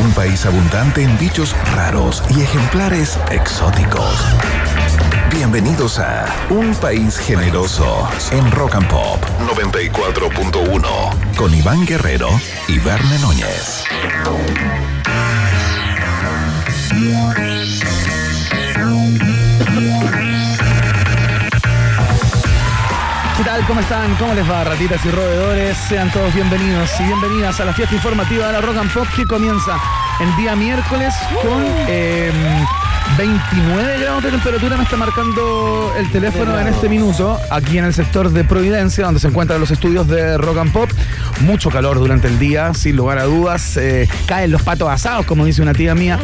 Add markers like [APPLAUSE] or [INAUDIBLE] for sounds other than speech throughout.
Un país abundante en bichos raros y ejemplares exóticos. Bienvenidos a Un País Generoso en Rock and Pop 94.1 con Iván Guerrero y Verne Núñez. ¿Cómo están? ¿Cómo les va, ratitas y roedores? Sean todos bienvenidos y bienvenidas a la fiesta informativa de la Rock and Pop que comienza el día miércoles con eh, 29 grados de temperatura. Me está marcando el teléfono en este minuto, aquí en el sector de Providencia, donde se encuentran los estudios de Rock and Pop. Mucho calor durante el día, sin lugar a dudas. Eh, caen los patos asados, como dice una tía mía.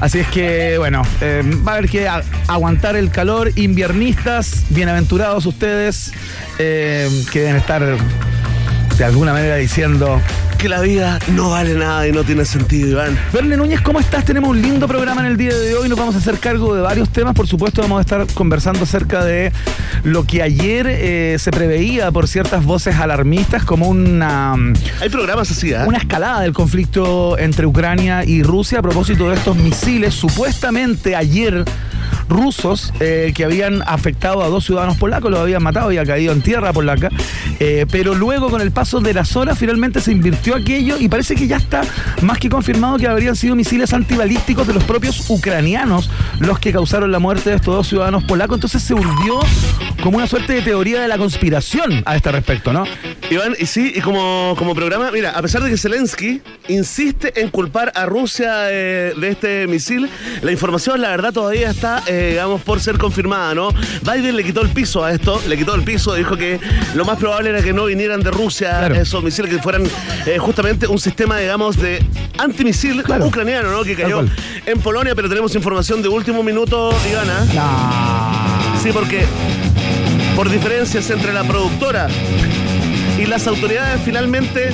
Así es que, bueno, eh, va a haber que aguantar el calor. Inviernistas, bienaventurados ustedes, eh, que deben estar de alguna manera diciendo. Que la vida no vale nada y no tiene sentido, Iván. Verne Núñez, ¿cómo estás? Tenemos un lindo programa en el día de hoy. Nos vamos a hacer cargo de varios temas. Por supuesto, vamos a estar conversando acerca de lo que ayer eh, se preveía por ciertas voces alarmistas como una, Hay programas así, ¿ah? una escalada del conflicto entre Ucrania y Rusia a propósito de estos misiles supuestamente ayer rusos eh, que habían afectado a dos ciudadanos polacos, los habían matado, había caído en tierra polaca, eh, pero luego con el paso de las horas finalmente se invirtió aquello y parece que ya está más que confirmado que habrían sido misiles antibalísticos de los propios ucranianos los que causaron la muerte de estos dos ciudadanos polacos, entonces se hundió como una suerte de teoría de la conspiración a este respecto, ¿no? Iván, y sí, y como, como programa, mira, a pesar de que Zelensky insiste en culpar a Rusia eh, de este misil, la información, la verdad, todavía está, eh, digamos, por ser confirmada, ¿no? Biden le quitó el piso a esto, le quitó el piso, dijo que lo más probable era que no vinieran de Rusia Claro. esos misiles, que fueran eh, justamente un sistema, digamos, de antimisil Claro. ucraniano, ¿no? Que cayó en Polonia, pero tenemos información de último minuto, Ivana. Sí, porque por diferencias entre la productora y las autoridades finalmente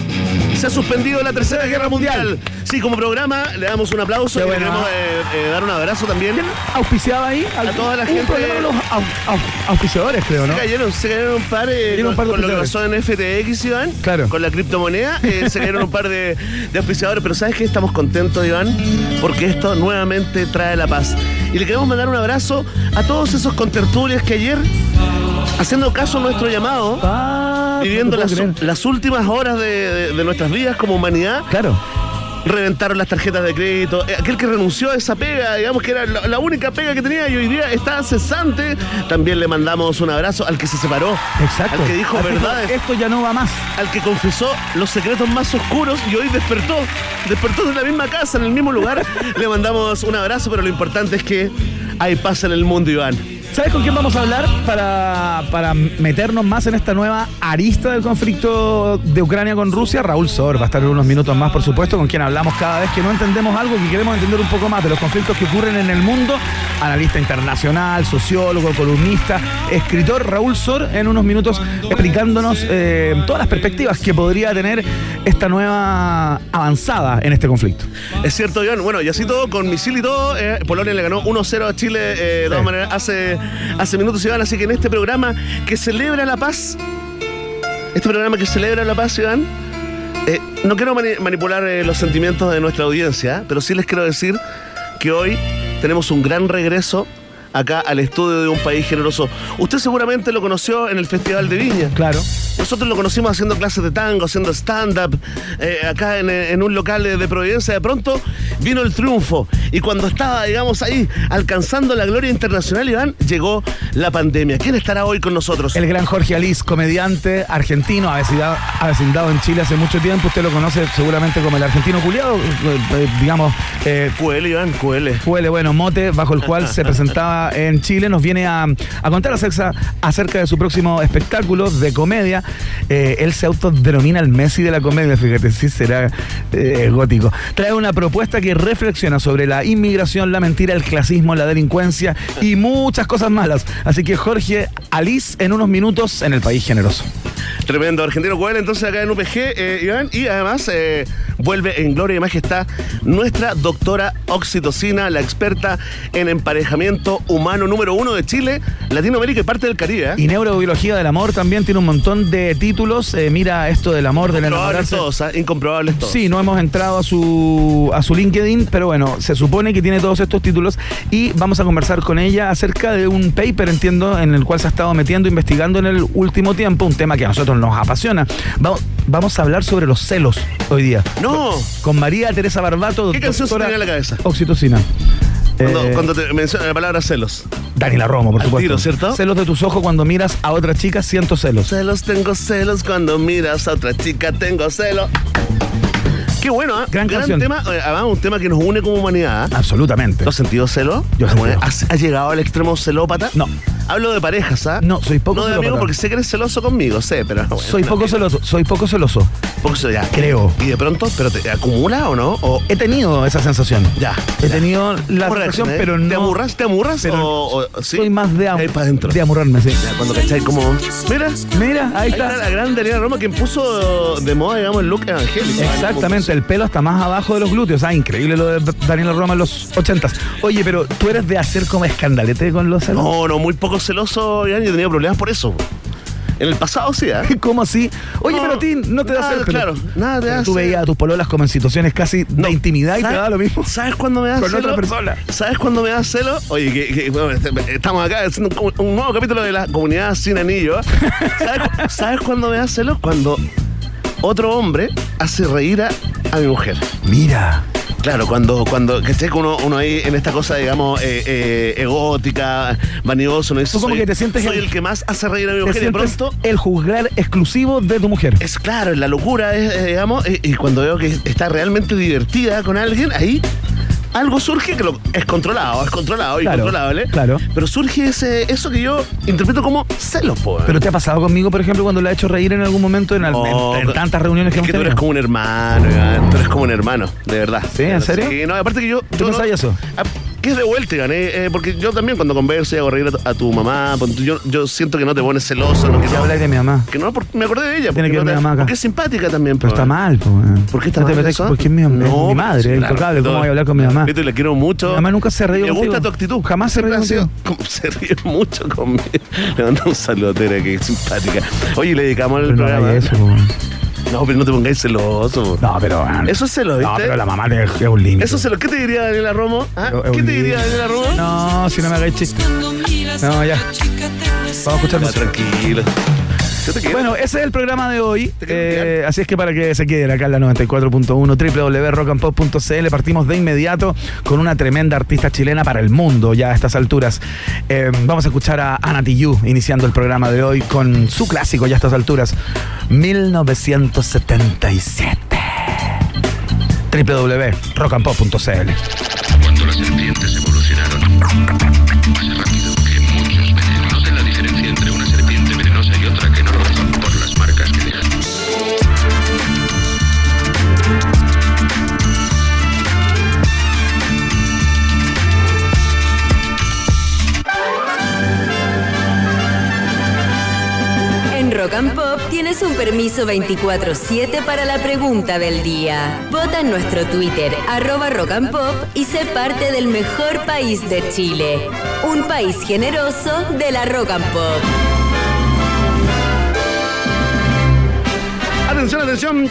se ha suspendido la tercera guerra mundial. Sí, como programa le damos un aplauso Qué y le bueno, queremos eh, eh, dar un abrazo también. auspiciaba ahí A toda la gente- de los au- au- auspiciadores, creo, ¿no? Se cayeron, se cayeron un par, eh, Cayeron un par de con lo que pasó en FTX, Iván, Claro. con la criptomoneda, [LAUGHS] se cayeron un par de, de auspiciadores, pero ¿sabes qué? Estamos contentos, Iván, porque esto nuevamente trae la paz. Y le queremos mandar un abrazo a todos esos contertulios que ayer, haciendo caso a nuestro llamado, viviendo las, las últimas horas de, de- de nuestras vidas como humanidad, Claro. reventaron las tarjetas de crédito. Eh, Aquel que renunció a esa pega, digamos que era la, única pega que tenía y hoy día está cesante, también le mandamos un abrazo al que se separó, Exacto. al que dijo Al que verdades, Esto ya no va más. al que confesó los secretos más oscuros y hoy despertó, despertó de la misma casa, en el mismo lugar. [LAUGHS] le mandamos un abrazo, pero lo importante es que hay paz en el mundo, Iván. ¿Sabes con quién vamos a hablar para, para meternos más en esta nueva arista del conflicto de Ucrania con Rusia? Raúl Sor va a estar en unos minutos más, por supuesto, con quien hablamos cada vez que no entendemos algo, que queremos entender un poco más de los conflictos que ocurren en el mundo. Analista internacional, sociólogo, columnista, escritor Raúl Sor, en unos minutos explicándonos eh, todas las perspectivas que podría tener esta nueva avanzada en este conflicto. Es cierto, Iván. Bueno, y así todo, con misil y todo, eh, Polonia le ganó 1-0 a Chile eh, de todas Sí. maneras hace, hace minutos, Iván. Así que en este programa que celebra la paz, este programa que celebra la paz, Iván, eh, no quiero mani- manipular eh, los sentimientos de nuestra audiencia, pero sí les quiero decir que hoy tenemos un gran regreso acá al estudio de un país generoso. Usted seguramente lo conoció en el Festival de Viña. Claro. Nosotros lo conocimos haciendo clases de tango, haciendo stand-up, eh, acá en, en un local de, de Providencia. De pronto vino el triunfo. Y cuando estaba, digamos, ahí alcanzando la gloria internacional, Iván, llegó la pandemia. ¿Quién estará hoy con nosotros? El gran Jorge Alís, comediante argentino, avecindado, avecindado en Chile hace mucho tiempo. Usted lo conoce seguramente como el argentino culiado, eh, eh, digamos, eh, QL, Iván, QL. Huele, bueno, mote bajo el cual [LAUGHS] se presentaba en Chile, nos viene a, a contar acerca, de su próximo espectáculo de comedia. Eh, él se autodenomina el Messi de la comedia, fíjate, sí será eh, gótico. Trae una propuesta que reflexiona sobre la inmigración, la mentira, el clasismo, la delincuencia y muchas cosas malas. Así que Jorge Alís en unos minutos en el País Generoso. Tremendo. Argentino Coel, entonces acá en UPG, eh, Iván. Y además eh, vuelve en gloria y majestad nuestra doctora Oxitocina, la experta en emparejamiento humano número uno de Chile, Latinoamérica y parte del Caribe. ¿eh? Y neurobiología del amor también tiene un montón de títulos. Eh, mira esto del amor, del enamorarse. todos, ¿ah? Incomprobables todos. Sí, no hemos entrado a su, a su LinkedIn, pero bueno, se supone que tiene todos estos títulos y vamos a conversar con ella acerca de un paper, entiendo, en el cual se ha estado metiendo, investigando en el último tiempo, un tema que a nosotros nos apasiona. Vamos, vamos a hablar sobre los celos hoy día. No. Con María Teresa Barbato, ¿Qué canción se tenía en la cabeza? Oxitocina. Cuando, Eh, cuando te menciona la palabra celos. Daniela Romo, por Al supuesto. tiro, ¿cierto? Celos de tus ojos cuando miras a otra chica, siento celos. Celos, tengo celos cuando miras a otra chica, tengo celos. Qué bueno, ¿ah? Gran canción. tema, eh, además un tema que nos une como humanidad. ¿ah? Absolutamente. ¿Tú has sentido celo? Yo he sentido. ¿Has, has llegado al extremo celópata? No. Hablo de parejas, ¿ah? No, soy poco No de amigos porque sé que eres celoso conmigo, sé, pero... bueno, Soy poco celoso, soy poco celoso. Poco celoso, ya. Creo. Y de pronto, ¿pero te acumula o no? O, He tenido esa sensación. ya. He ya. tenido la ¿Cómo sensación, reaccionas, eh? pero no. ¿Te amurras? ¿Te amurras? pero o, o- sí? Soy más de, am- Ahí para adentro. de amurrarme, sí. Ya, cuando cachai como... Mira, Mira, ahí ahí está está. la gran Daniela Roma quien puso de moda, digamos, el look evangélico. Exactamente, el pelo está más abajo de los glúteos. Ah, increíble lo de Daniela Roma en los ochentas. Oye, pero tú eres de hacer como escandalete con los celos. No, no, muy poco celoso, Iván, yo he tenido problemas por eso. En el pasado sí, ¿eh? [LAUGHS] ¿Cómo así? Oye, No, pero a ti no te da nada, celos, pero- claro, nada te da Tú celos. veías a tus pololas como en situaciones casi de intimidad y te ¿Sabes- da lo mismo. ¿Sabes cuándo me da Con celo? otra persona. ¿Sabes cuándo me da celo? Oye, que, que, bueno, este- estamos acá haciendo un, un nuevo capítulo de la comunidad sin anillo. ¿Sabes, [LAUGHS] ¿Sabes cuándo me da celo? Cuando otro hombre hace reír a, a mi mujer. Mira. Claro, cuando, cuando que esté uno, uno ahí en esta cosa, digamos, eh, eh, egótica, vanidoso, no dice, Tú como soy, que te sientes soy el- el que más hace reír a mi mujer y pronto el juzgar exclusivo de tu mujer. es claro, es la locura, es, digamos, y, y cuando veo que está realmente divertida con alguien, ahí algo surge que lo- es controlado, es controlado y Claro, controlable. claro. Pero surge ese, eso que yo interpreto como celos, po. Pero te ha pasado conmigo, por ejemplo, cuando la he hecho reír en algún momento en, al- No, en- en tantas reuniones que es hemos que tú eres como un hermano, Iván, tú eres como un hermano, de verdad. ¿Sí? ¿En serio? Sí, no, aparte que yo... ¿Tú yo no sabías eso? Ah, ¿Qué es de vuelta, Iván? Eh, porque yo también cuando converso y hago reír a tu, a tu mamá, yo, yo siento que no te pones celoso, no, que no, hablas de mi mamá. que no, porque me acordé de ella. Tiene porque que no ver te- mi mamá. Porque es simpática también, Pero po, está mal, po, weón. ¿Por qué está no te mal metas eso? porque es mi, No, mi madre, sí, es claro. intocable. ¿Cómo voy a hablar con mi mamá? Yo te la quiero mucho. Mi mamá nunca se ríe Me gusta tu actitud. Jamás se como [LAUGHS] Se ríe mucho conmigo. Le mando un saludo, Tere, que es simpática. Oye, le dedicamos no programa. eso. No, pero no te pongáis celoso. No, pero. weón. Eso es celo, ¿viste? No, pero la mamá te- es un límite. Eso se lo. ¿Qué te diría Daniela Romo? ¿Ah? Es ¿Qué te diría Daniela Romo? No, si no me hagáis chiste. No, ya. Vamos a escuchar Ah, tranquilo. Bueno, ese es el programa de hoy. ¿Te quiero Eh, así es que para que se queden acá en la 94.1 www.rockandpop.cl partimos de inmediato con una tremenda artista chilena para el mundo ya a estas alturas. Eh, vamos a escuchar a Ana Tijoux iniciando el programa de hoy con su clásico ya a estas alturas, 1977 www.rockandpop.cl Cuando las serpientes evolucionaron Rock and Pop tienes un permiso 24-7 para la pregunta del día. Vota en nuestro Twitter, arroba Rock and Pop, y sé parte del mejor país de Chile. Un país generoso de la Rock and Pop. Atención, atención.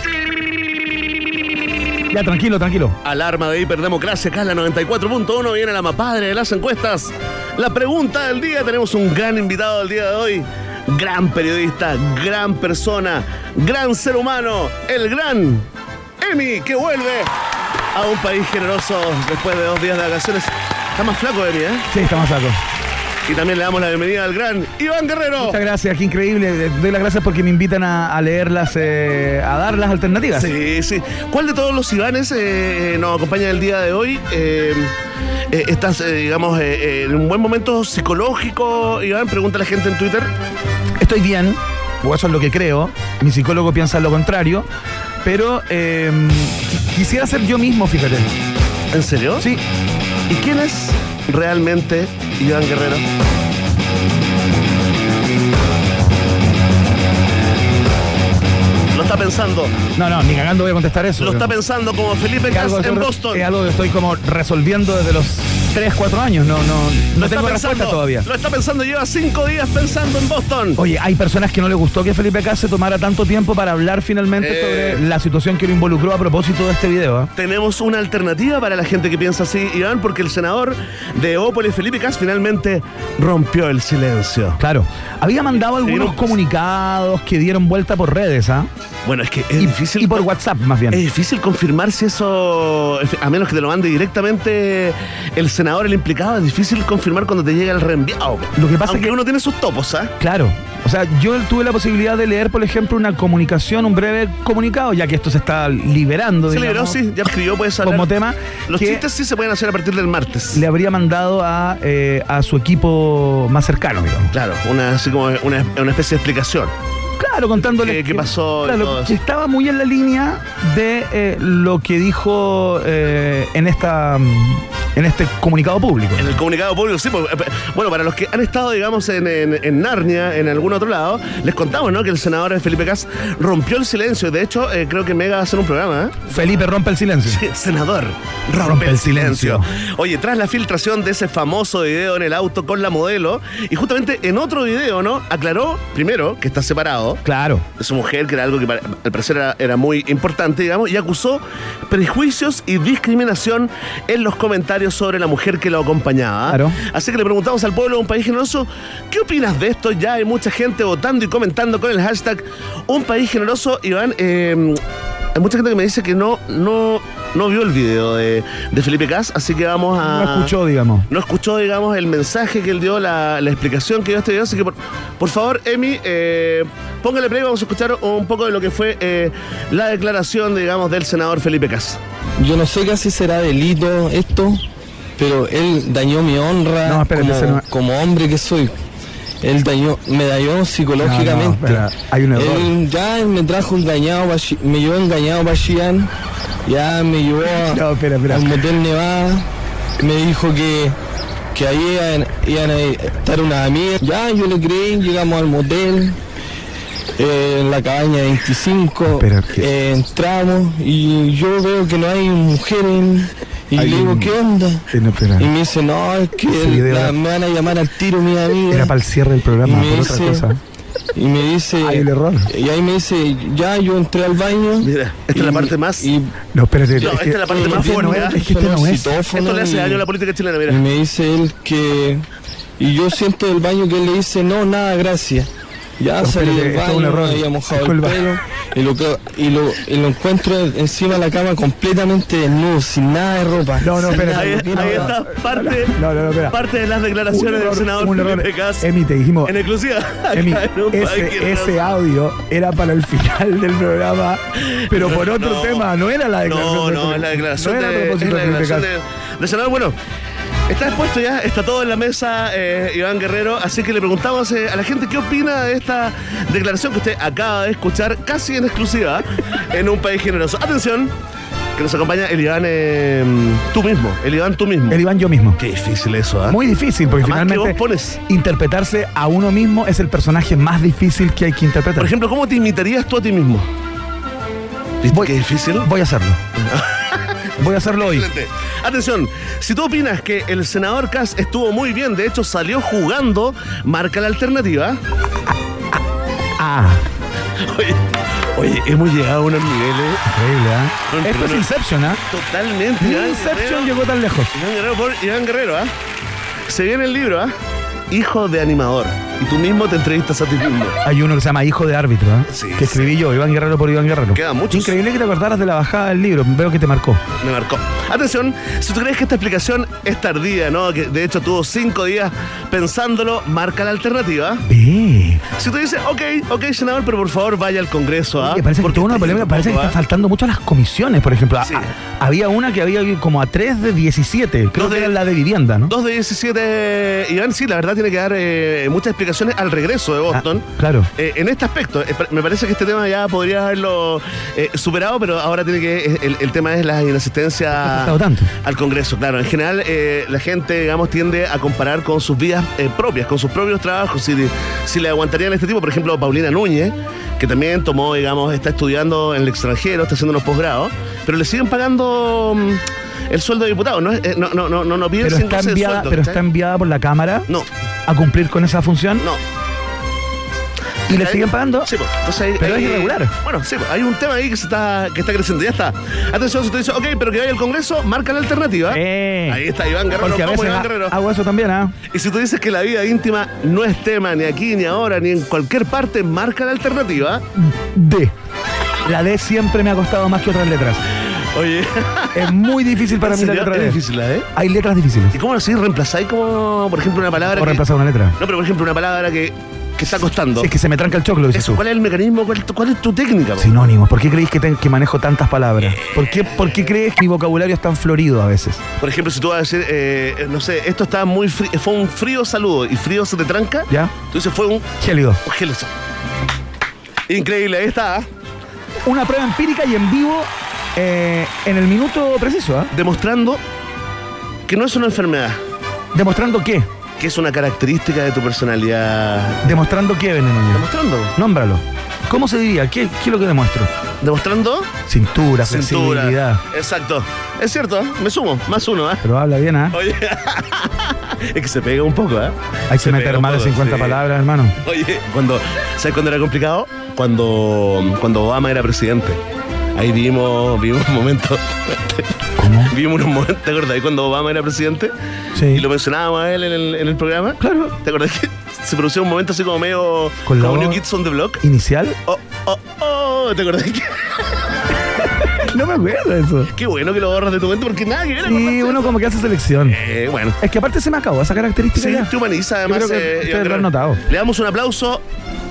Ya, tranquilo, tranquilo. Alarma de hiperdemocracia, acá en la 94.1 viene la más padre de las encuestas. La pregunta del día, tenemos un gran invitado del día de hoy. Gran periodista, gran persona, gran ser humano, el gran Emi, que vuelve a un país generoso después de dos días de vacaciones. Está más flaco, Emi, ¿eh? Sí, estamos saco. Y también le damos la bienvenida al gran Iván Guerrero. Muchas gracias, qué increíble. Doy las gracias porque me invitan a, a leerlas, eh, a dar las alternativas. Sí, sí. ¿Cuál de todos los Ivanes eh, nos acompaña el día de hoy? Eh, eh, ¿Estás, eh, digamos, eh, eh, en un buen momento psicológico, Iván? Pregunta la gente en Twitter. Estoy bien, o eso es lo que creo. Mi psicólogo piensa lo contrario. Pero eh, qui- quisiera ser yo mismo, fíjate. ¿En serio? Sí, ¿Y quién es realmente Iván Guerrero? Lo está pensando. No, no, ni cagando voy a contestar eso. Lo está pensando como Felipe Cas en Boston. es algo que estoy como resolviendo desde los 3, 4 años. No, no, no tengo respuesta todavía. Lo está pensando, lleva cinco días pensando en Boston. Oye, hay personas que no les gustó que Felipe Cas se tomara tanto tiempo para hablar finalmente Eh. sobre la situación que lo involucró a propósito de este video. ¿eh? Tenemos una alternativa para la gente que piensa así, Iván, porque el senador de Ópolis, Felipe Cas, finalmente rompió el silencio. Claro, había mandado algunos no, comunicados que dieron vuelta por redes, ¿ah? Bueno, es que es Y, difícil. y por WhatsApp, más bien. Es difícil confirmar si eso, a menos que te lo mande directamente el senador, el implicado, es difícil confirmar cuando te llega el reenviado. Lo que pasa Aunque es que- uno tiene sus topos, ¿ah? Claro. O sea, yo tuve la posibilidad de leer, por ejemplo, una comunicación, un breve comunicado, ya que esto se está liberando. Se liberó, sí, ya escribió, puedes hablar. Como tema. Los chistes sí se pueden hacer a partir del martes. le habría mandado a, eh, a su equipo más cercano, digamos. Claro, una, así como una, una especie de explicación. Claro, contándole. ¿Qué- qué pasó Claro, que estaba muy en la línea de eh, lo que dijo eh, en esta mm, en este comunicado público. En el comunicado público, sí. pues, eh, bueno, para los que han estado, digamos, en, en- en Narnia, en algún otro lado, les contamos, ¿no? Que el senador Felipe Cas rompió el silencio. De hecho, eh, creo que Mega va a hacer un programa, ¿eh? Felipe rompe el silencio. Sí, Senador, rompe, el silencio. Oye, tras la filtración de ese famoso video en el auto con la modelo, y justamente en otro video, ¿no? Aclaró, primero, que está separado Claro. de su mujer, que era algo que para- al parecer era, era muy importante, digamos, y acusó prejuicios y discriminación en los comentarios sobre la mujer que lo acompañaba. Claro. Así que le preguntamos al pueblo de un país generoso, ¿qué opinas de esto? Ya hay mucha gente votando y comentando con el hashtag Un País Generoso. Iván, eh, hay mucha gente que me dice que no, no, no vio el video de, de Felipe Cas, así que vamos a... No escuchó, digamos. No escuchó, digamos, el mensaje que él dio, la, la explicación que dio este video. Así que, por, por favor, Emi, eh, póngale play. Vamos a escuchar un poco de lo que fue eh, la declaración, digamos, del senador Felipe Cas. Yo no sé casi será delito esto, pero él dañó mi honra No, espérate, como, ese no- como hombre que soy. Él dañó, me dañó psicológicamente. No, hay un error. Él ya me trajo engañado, me llevó engañado para Chillán, ya me llevó a- espera, motel Nevada, me dijo que, que ahí iban, iban a estar unas amigas. Ya yo le creí, llegamos al motel. eh, en la cabaña 25 Pero es que- eh, entramos y yo veo que no hay mujeres y Hay le digo un- ¿qué onda? Y me dice no es que Ese video la- era- me van a llamar al tiro mi amiga Era para el cierre del programa, Y me por otra dice- cosa. y me dice Hay un error. y ahí me dice ya yo entré al baño Mira, esta es la y- parte más- y, No, espérate. No, es esta es la parte y más fuerte. Es que este no es. Esto le hace y- daño a la política chilena, y mira. me dice él que y yo siento del baño que él le dice no nada gracias ya esto es un error. había mojado el pelo y lo, que- y, lo, y lo encuentro encima de la cama completamente desnudo sin nada de ropa No, no, nada, Ahí, no está parte, No, no, no, espera. parte de las declaraciones error, del senador un error. Felipe Cas. Emi, te dijimos. En exclusiva. Emi, ese, audio era para el final del programa, pero por otro No. tema, no era la declaración. No, de no, es la declaración no era de, la de declaración de- del senador. Bueno, está expuesto ya, está todo en la mesa, eh, Iván Guerrero. Así que le preguntamos eh, a la gente qué opina de esta declaración que usted acaba de escuchar casi en exclusiva en un país generoso. Atención, que nos acompaña el Iván eh, tú mismo. El Iván tú mismo. El Iván yo mismo. Qué difícil eso, ¿ah? Muy difícil, porque Además finalmente pones- interpretarse a uno mismo es el personaje más difícil que hay que interpretar. Por ejemplo, ¿cómo te imitarías tú a ti mismo? ¿Viste Voy- qué difícil? voy a hacerlo. [LAUGHS] voy a hacerlo hoy. Excelente. Atención, si tú opinas que el senador Kass estuvo muy bien, de hecho salió jugando, marca la alternativa. Ah, Oye, oye hemos llegado a unos niveles increíble, ¿ah? Con- Esto es Inception, ¿ah? totalmente. Ni Iván Inception Guerrero. llegó tan lejos. Iván Guerrero por Iván Guerrero, ¿ah? Se viene el libro, ¿ah? Hijo de animador. Y tú mismo te entrevistas a ti mismo. Hay uno que se llama Hijo de Árbitro, ¿ah? Sí, que sí. escribí yo, Iván Guerrero por Iván Guerrero. Quedan muchos. Increíble que te acordaras de la bajada del libro. Veo que te marcó. Me marcó. Atención, si tú crees que esta explicación es tardía, ¿no? Que de hecho tuvo cinco días pensándolo, marca la alternativa. Si tú dices, ok, ok, senador, pero por favor vaya al Congreso, ¿ah? Oye, parece que Porque tuvo una polémica, parece que poco, está ¿ah? faltando mucho a las comisiones, por ejemplo. Sí. a- había una que había como a 3 de 17, creo Dos que de- era la de vivienda, ¿no? Dos de 17, Iván, sí, la verdad tiene que dar eh, muchas explicaciones al regreso de Boston. Ah, claro. Eh, en este aspecto, eh, me parece que este tema ya podría haberlo eh, superado, pero ahora tiene que. El, el tema es la inasistencia tanto. al Congreso, claro. En general, la gente, digamos, tiende a comparar con sus vidas propias, con sus propios trabajos, si, si le aguantarían este tipo. Por ejemplo, Paulina Núñez, que también tomó, digamos, está estudiando en el extranjero, está haciendo unos posgrados, pero le siguen pagando mm, el sueldo de diputado. No, es- eh, no, no, no, no, piden Pero está, enviada, sueldo, pero está enviada por la Cámara No, a cumplir con esa función no. y le siguen pagando. Sí, pues, entonces ahí- Pero es irregular. Bueno, sí, pues, hay un tema ahí que se está, que está creciendo. Ya está. Atención, si usted dice, ok, pero que vaya al Congreso, marca la alternativa. Eh. Ahí está Iván Guerrero. Porque a ¿Cómo veces Iván Guerrero? hago eso también, ¿ah? Y si tú dices que la vida íntima no es tema ni aquí, ni ahora, ni en cualquier parte, marca la alternativa. D. La D siempre me ha costado más que otras letras. Oye, [LAUGHS] Es muy difícil para ¿en mí la letra es difícil, ¿eh? Hay letras difíciles. ¿Y cómo así reemplazáis como, por ejemplo, una palabra O que... reemplazar una letra. No, pero por ejemplo, una palabra que, que está costando. Es que se me tranca el choclo, dices Eso, tú. ¿Cuál es el mecanismo? ¿Cuál, cuál es tu técnica? po? Sinónimos. ¿Por qué creéis que, manejo tantas palabras? ¿Por qué, ¿Por qué crees que mi vocabulario es tan florido a veces? Por ejemplo, si tú vas a decir, eh, no sé, esto está muy frío, fue un frío saludo y frío se te tranca, ¿Ya? tú dices, fue un Gélido. un gel. Increíble, ahí está. Una prueba empírica y en vivo eh, en el minuto preciso, ¿ah? Demostrando que no es una enfermedad, ¿Demostrando qué? que es una característica de tu personalidad. ¿Demostrando qué, Venenoño? Demostrando. Nómbralo. ¿Cómo se diría? ¿Qué, qué es lo que demuestro? Demostrando Cintura, cintura. flexibilidad. Exacto. Es cierto, ¿eh? me sumo, más uno, ¿eh? Pero habla bien, ¿ah? Oye, [LAUGHS] es que se pega un poco, ¿eh? Hay que Se meter pega un más de poco, 50 sí. palabras, hermano. Oye, cuando, ¿sabes cuándo era complicado? Cuando, cuando Obama era presidente. Ahí vimos, vimos un momento, ¿Cómo? vimos unos momentos, ¿te acordás? Cuando Obama era presidente Sí. y lo mencionábamos a él en el, en el programa. Claro. ¿Te acordás que se produció un momento así como medio Con la como New Kids on the Block? ¿Inicial? Oh, oh, oh, ¿te acordás? que- No me acuerdo de eso. Qué bueno que lo borras de tu mente porque nada que ver. Sí, uno como que hace selección. Eh, bueno. Es que aparte se me acabó esa característica Sí, ya. te humaniza además. creo que eh, ustedes Iván lo han notado. Le damos un aplauso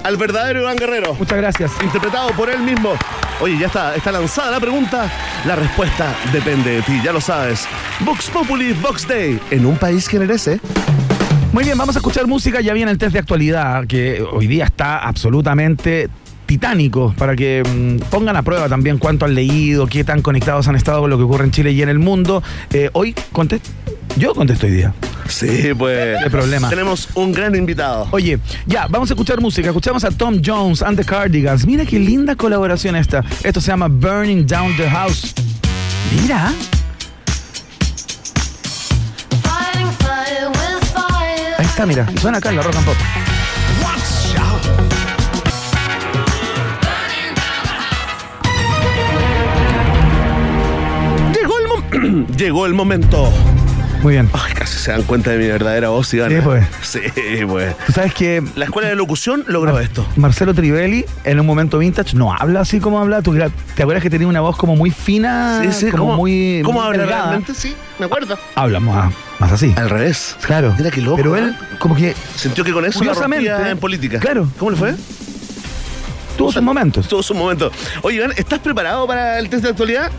al verdadero Iván Guerrero. Muchas gracias. interpretado por él mismo. Oye, ya está, está lanzada la pregunta. La respuesta depende de ti, ya lo sabes. Vox Populi, Vox Day, en un país que merece. Muy bien, vamos a escuchar música. Ya viene el test de actualidad, que hoy día está absolutamente titánico, para que mm, pongan a prueba también cuánto han leído, qué tan conectados han estado con lo que ocurre en Chile y en el mundo. Eh, hoy contesto. Yo contesto hoy día. Sí, pues. Problema. Tenemos un gran invitado. Oye, ya, vamos a escuchar música. Escuchamos a Tom Jones and the Cardigans. Mira qué linda colaboración esta. Esto se llama Burning Down the House. Mira. Ahí está, mira. Suena acá en la Rock and Pop. [CLEARS THROAT] Llegó el momento. Muy bien. Ay, casi se dan cuenta de mi verdadera voz, Iván. Sí, pues. Sí, pues. Tú sabes que La escuela de locución logró esto. Marcelo Trivelli, en un momento vintage, no habla así como habla. ¿Tú te acuerdas que tenía una voz como muy fina? Sí, sí, como ¿cómo, muy. ¿cómo muy habla delgada? realmente? Sí, me acuerdo. Habla más, más así. Al revés. Claro. Mira qué loco, Pero ¿eh? él, como que Sintió que con eso Curiosamente, en política. claro. ¿Cómo le fue? tuvo sus momentos. Tuvo su momento. Oye, Iván, ¿estás preparado para el test de actualidad?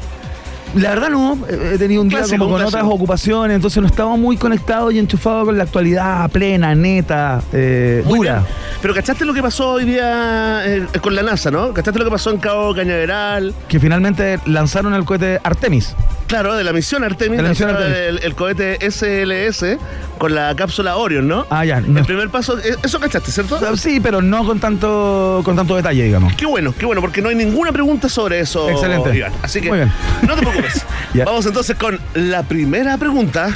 La verdad no, he tenido un día Clásico, como con otras ocupaciones, entonces no estaba muy conectado y enchufado con la actualidad plena, neta, eh, dura. bien. Pero ¿cachaste lo que pasó hoy día eh, con la NASA, no? ¿Cachaste lo que pasó en Cabo Cañaveral? Que finalmente lanzaron el cohete Artemis. Claro, de la misión Artemis, De la misión lanzaron Artemis. El, el cohete SLS con la cápsula Orion, ¿no? Ah, ya. no- El primer paso, eh, eso cachaste, ¿cierto? sí, pero no con tanto, con tanto detalle, digamos. Qué bueno, qué bueno, porque no hay ninguna pregunta sobre eso, Excelente. Iván. Así que Muy bien. no te preocupes. [LAUGHS] Vamos entonces con la primera pregunta.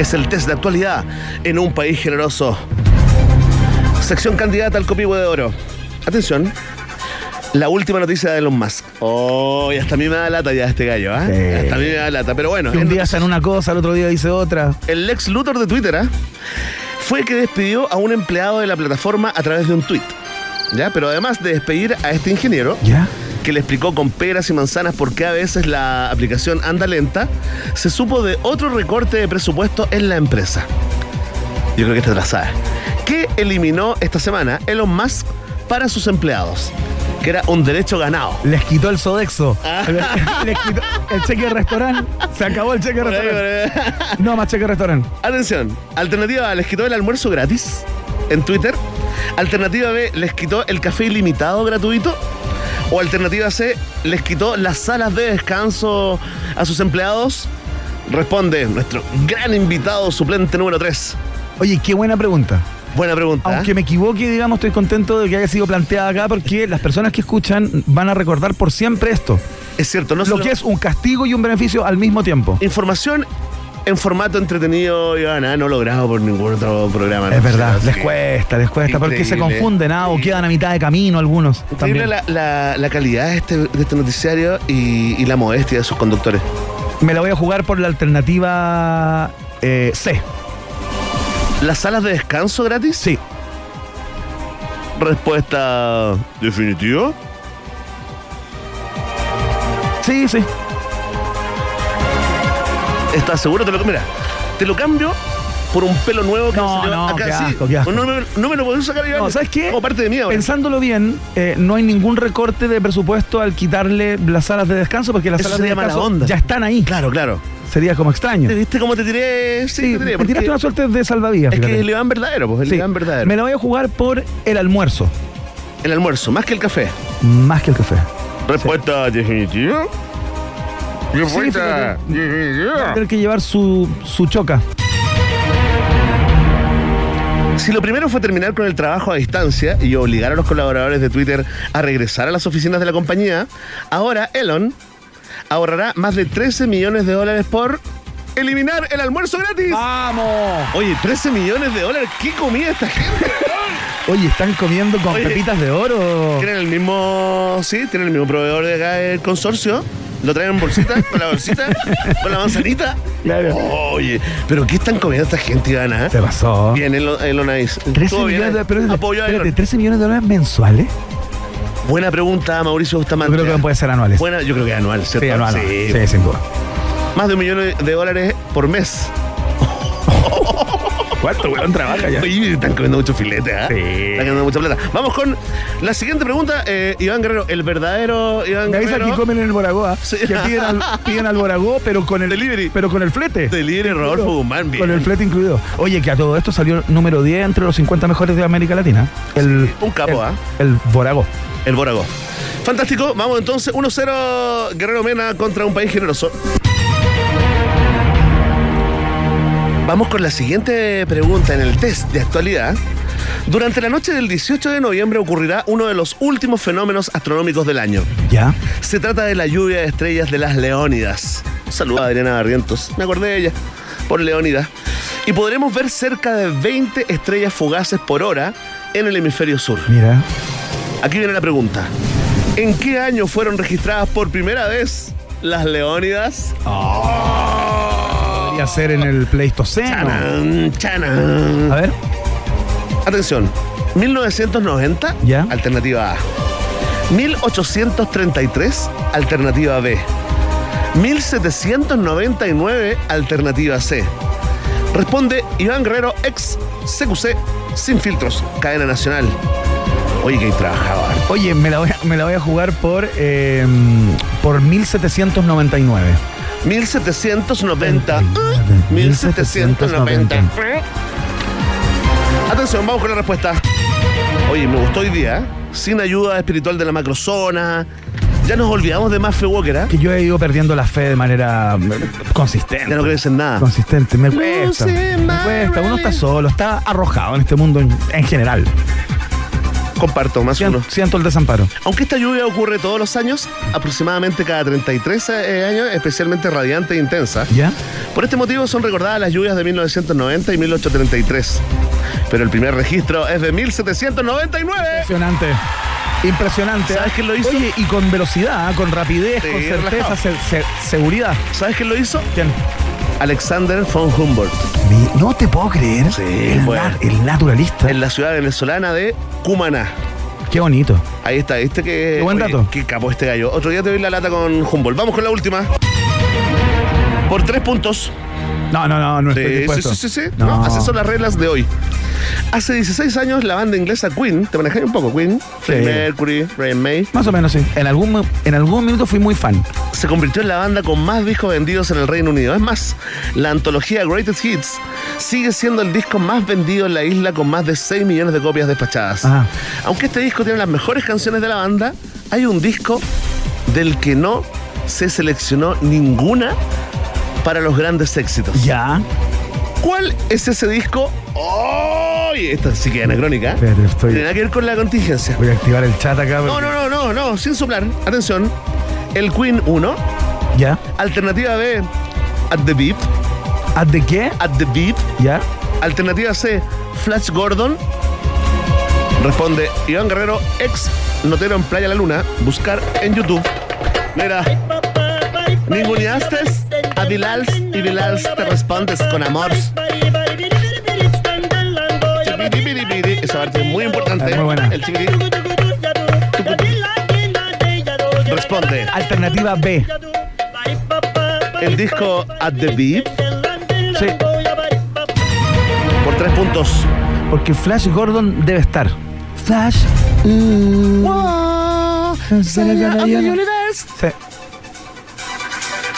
Es el test de actualidad en un país generoso. Sección candidata al copihue de oro. Atención. La última noticia de Elon Musk. Oh, y hasta a mí me da lata ya este gallo, ¿ah? Sí. Hasta a mí me da lata. Pero bueno, Que un día hacen una cosa, el otro día dice otra. el Lex Luthor de Twitter ¿ah? fue que despidió a un empleado de la plataforma a través de un tweet. ¿Ya? Pero además de despedir a este ingeniero, ¿Ya? que le explicó con peras y manzanas por qué a veces la aplicación anda lenta, se supo de otro recorte de presupuesto en la empresa. Yo creo que esta sabes. ¿Qué eliminó esta semana Elon Musk para sus empleados? Que era un derecho ganado. Les quitó el Sodexo. Ah. [LAUGHS] Les quitó el cheque de restaurante. Se acabó el cheque de restaurante. No más cheque de restaurante. Atención, alternativa A, les quitó el almuerzo gratis en Twitter. Alternativa B, les quitó el café ilimitado gratuito. O alternativa C, les quitó las salas de descanso a sus empleados. Responde nuestro gran invitado suplente número 3. Oye, qué buena pregunta. Buena pregunta. Aunque me equivoque, digamos, estoy contento de que haya sido planteada acá porque las personas que escuchan van a recordar por siempre esto. Es cierto, no Lo que es un castigo y un beneficio al mismo tiempo. Información en formato entretenido, Iván, ¿eh? no logrado por ningún otro programa. Es verdad, les que- cuesta, les cuesta, porque se confunden ah, o quedan a mitad de camino algunos. Increíble la, la- la calidad de este, de este noticiario y, y la modestia de sus conductores. Me la voy a jugar por la alternativa eh, C. ¿Las salas de descanso gratis? Sí. Respuesta definitiva. Sí, sí. ¿Estás seguro? Te lo, mira, te lo cambio por un pelo nuevo que No, salió no, acá qué sí. asco, qué asco. No, me, no me lo podés sacar. No, ¿sabes qué? Como parte de mí ahora. Pensándolo bien, eh, no hay ningún recorte de presupuesto al quitarle las salas de descanso porque las Eso salas se de descanso onda. ya están ahí. Claro, claro. Sería como extraño. ¿Te ¿Viste cómo te tiré? Sí, Sí, te tiré. me tiraste una suerte de salvavidas. Es que fíjate. el Iván verdadero, pues el Sí. Iván verdadero. Me la voy a jugar por el almuerzo, El almuerzo, más que el café. más que el café. Respuesta definitiva. Respuesta Va a tener que llevar su, su choca. Si lo primero fue terminar con el trabajo a distancia y obligar a los colaboradores de Twitter a regresar a las oficinas de la compañía, ahora Elon ahorrará más de 13 millones de dólares por eliminar el almuerzo gratis. ¡Vamos! Oye, 13 millones de dólares. ¿Qué comía esta gente? [LAUGHS] Oye, ¿están comiendo con Oye. pepitas de oro? Tienen el mismo, sí, tienen el mismo proveedor de acá del consorcio. Lo traen en bolsita, con la bolsita, con la manzanita. Claro. Oye, pero ¿qué están comiendo esta gente, Ivana? Se pasó. Bien, Elon, Elon Ice. 13 Estuvo bien, millones de, pero, Apoyo a espérate, Elon. 13 millones de dólares mensuales. Buena pregunta, Mauricio Yo Bustamante. creo que puede ser anuales. Buena, yo creo que anual, ¿cierto? sí, anual. Sí. Sí, sin duda. Más de un millón de dólares por mes. [LAUGHS] ¿Cuánto weón trabaja ya? Oye, están comiendo mucho filete, ¿ah? Sí. Están comiendo mucha plata. Vamos con la siguiente pregunta. Eh, Iván Guerrero, el verdadero Iván Me Guerrero. que comen en el Boragoa. Sí. Que piden al, piden al Boragó, pero con el Delivery. Pero con el flete. Delivery Rodolfo Guzmán, bien. Con el flete incluido. Oye, que a todo esto salió número 10 entre los 50 mejores de América Latina. El, un capo, el, ¿ah? El Boragó. El Borago. Fantástico. Vamos entonces. 1-0 Guerrero Mena contra un país generoso. Vamos con la siguiente pregunta en el test de actualidad. Durante la noche del 18 de noviembre ocurrirá uno de los últimos fenómenos astronómicos del año. ¿Ya? Se trata de la lluvia de estrellas de las Leónidas. Saluda a Adriana Barrientos. Me acordé de ella. Por Leónidas. Y podremos ver cerca de 20 estrellas fugaces por hora en el hemisferio sur. Mira. Aquí viene la pregunta. ¿En qué año fueron registradas por primera vez las Leónidas? Podría ser en el Pleistoceno. Chanán, chanán. A ver. Atención. 1990, Ya. alternativa A. 1833, alternativa B. 1799, alternativa C. Responde Iván Guerrero, ex CQC, sin filtros, cadena nacional. Oye, que trabajaba. Oye, me la voy a, me la voy a jugar por, eh, por 1799. 1790. 1790. Atención, vamos con la respuesta. Oye, me gustó hoy día. ¿eh? Sin ayuda espiritual de la macrozona. Ya nos olvidamos de Maffe Walker, ¿ah? Que yo he ido perdiendo la fe de manera eh, consistente. Ya no crees en nada. Consistente, me cuesta. Me cuesta. Uno está solo, está arrojado en este mundo en, en general. Comparto, más Siento, uno. siento el desamparo. Aunque esta lluvia ocurre todos los años, aproximadamente cada 33 eh, años, especialmente radiante e intensa. ¿Ya? Por este motivo son recordadas las lluvias de 1990 y 1833. Pero el primer registro es de 1799. Impresionante. Impresionante. ¿Sabes ¿ah? quién lo hizo? Oye, y con velocidad, con rapidez, Sí, con certeza, se- seguridad. ¿Sabes quién lo hizo? ¿Quién? Alexander von Humboldt, no te puedo creer. Sí, el, bueno. na- el naturalista. en la ciudad venezolana de Cumaná. Qué bonito. Ahí está, ¿viste que. Qué buen dato. Qué capo este gallo. Otro día te doy la lata con Humboldt. Vamos con la última. Por tres puntos. No, no, no, no Sí, estoy sí, dispuesto. sí, sí, sí. No. No, así son las reglas de hoy. Hace 16 años la banda inglesa Queen, te manejáis un poco, Queen, Freddie Mercury, Brian May, Más o menos, sí. En algún, en algún minuto fui muy fan. se convirtió en la banda con más discos vendidos en el Reino Unido. Es más, la antología Greatest Hits sigue siendo el disco más vendido en la isla con más de 6 millones de copias despachadas. Ah. Aunque este disco tiene las mejores canciones de la banda, hay un disco del que no se seleccionó ninguna para los grandes éxitos. Ya. ¿Cuál es ese disco? ¡Oh! Esta sí que es anacrónica. Tiene estoy. nada que ver con la contingencia. Voy a activar el chat acá. No, porque- no, no, no, no, sin soplar. Atención. El Queen 1. Ya. Alternativa B, At the Beat. ¿At de qué? At the Beat. Ya. Alternativa C, Flash Gordon. Responde Iván Guerrero, ex notero en Playa La Luna. Buscar en YouTube. Mira. Ninguneaste a Bilals y Bilals te respondes con amor. Esa parte es muy importante. Es muy buena. El. Responde. Alternativa B. El disco At the Beat Sí. por tres puntos. Porque Flash Gordon debe estar. Flash. Sí.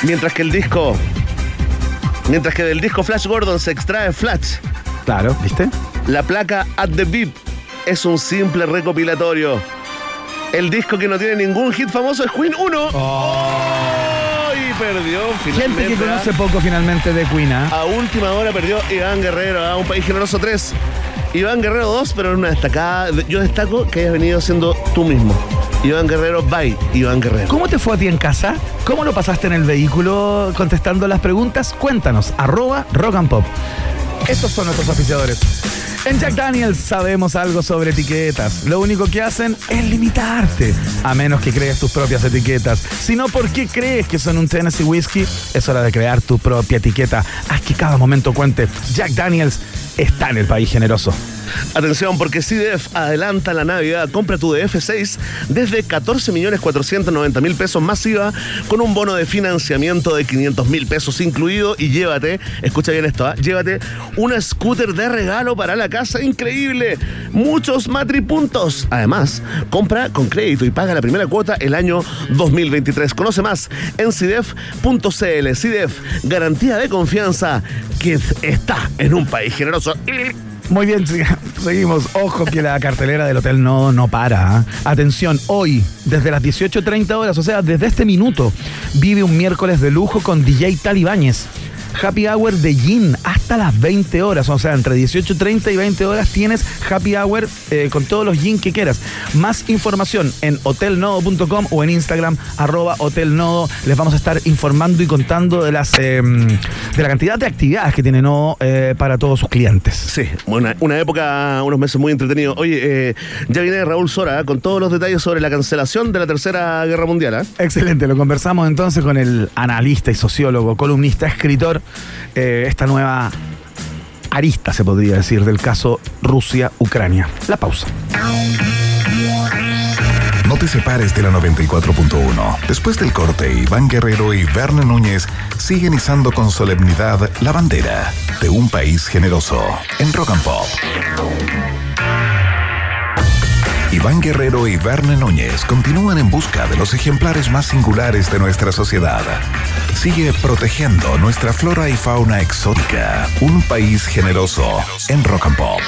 Mientras que el disco. Mientras que del disco Flash Gordon se extrae Flash, Claro, ¿viste? La placa At the Beat es un simple recopilatorio. El disco que no tiene ningún hit famoso es Queen 1. ¡Oh! Y perdió Gente finalmente. que ¿ah? conoce poco finalmente de Queen, ¿ah? A última hora perdió Iván Guerrero, a un país generoso 3. Iván Guerrero 2, pero en una destacada. Yo destaco que hayas venido siendo tú mismo. Iván Guerrero, bye, Iván Guerrero. ¿Cómo te fue a ti en casa? ¿Cómo lo pasaste en el vehículo contestando las preguntas? Cuéntanos, arroba rock and pop. Estos son nuestros oficiadores. En Jack Daniels sabemos algo sobre etiquetas. Lo único que hacen es limitarte, a menos que crees tus propias etiquetas. Si no, ¿por qué crees que son un Tennessee Whiskey? Es hora de crear tu propia etiqueta. Haz que cada momento cuente. Jack Daniels está en el país generoso. Atención, porque CDF adelanta la Navidad. Compra tu DF6 desde 14.490.000 pesos masiva con un bono de financiamiento de 500.000 pesos incluido y llévate, escucha bien esto, ¿ah? llévate una scooter de regalo para la casa increíble. Muchos matripuntos. Además, compra con crédito y paga la primera cuota el año 2023. Conoce más en CIDEF.cl. CIDEF, garantía de confianza que está en un país generoso. Muy bien, [LAUGHS] seguimos. Ojo que la cartelera del hotel no, no para. ¿ah? Atención, hoy, desde las 18.30 horas, o sea, desde este minuto, vive un miércoles de lujo con DJ Talibáñez. Happy Hour de Gin hasta las 20 horas, o sea, entre 18.30 y 20 horas tienes Happy Hour eh, con todos los gin que quieras. Más información en hotelnodo.com o en Instagram, arroba hotelnodo. Les vamos a estar informando y contando de las eh, de la cantidad de actividades que tiene Nodo eh, para todos sus clientes. Sí, una, una época, unos meses muy entretenidos. Oye, eh, ya viene Raúl Sora con todos los detalles sobre la cancelación de la Tercera Guerra Mundial. Excelente, lo conversamos entonces con el analista y sociólogo, columnista, escritor, eh, esta nueva arista, se podría decir, del caso Rusia-Ucrania. La pausa. No te separes de la 94.1. Después del corte, Iván Guerrero y Verne Núñez siguen izando con solemnidad la bandera de un país generoso en Rock and Pop. Iván Guerrero y Verne Núñez continúan en busca de los ejemplares más singulares de nuestra sociedad. Sigue protegiendo nuestra flora y fauna exótica. Un país generoso en Rock and Pop.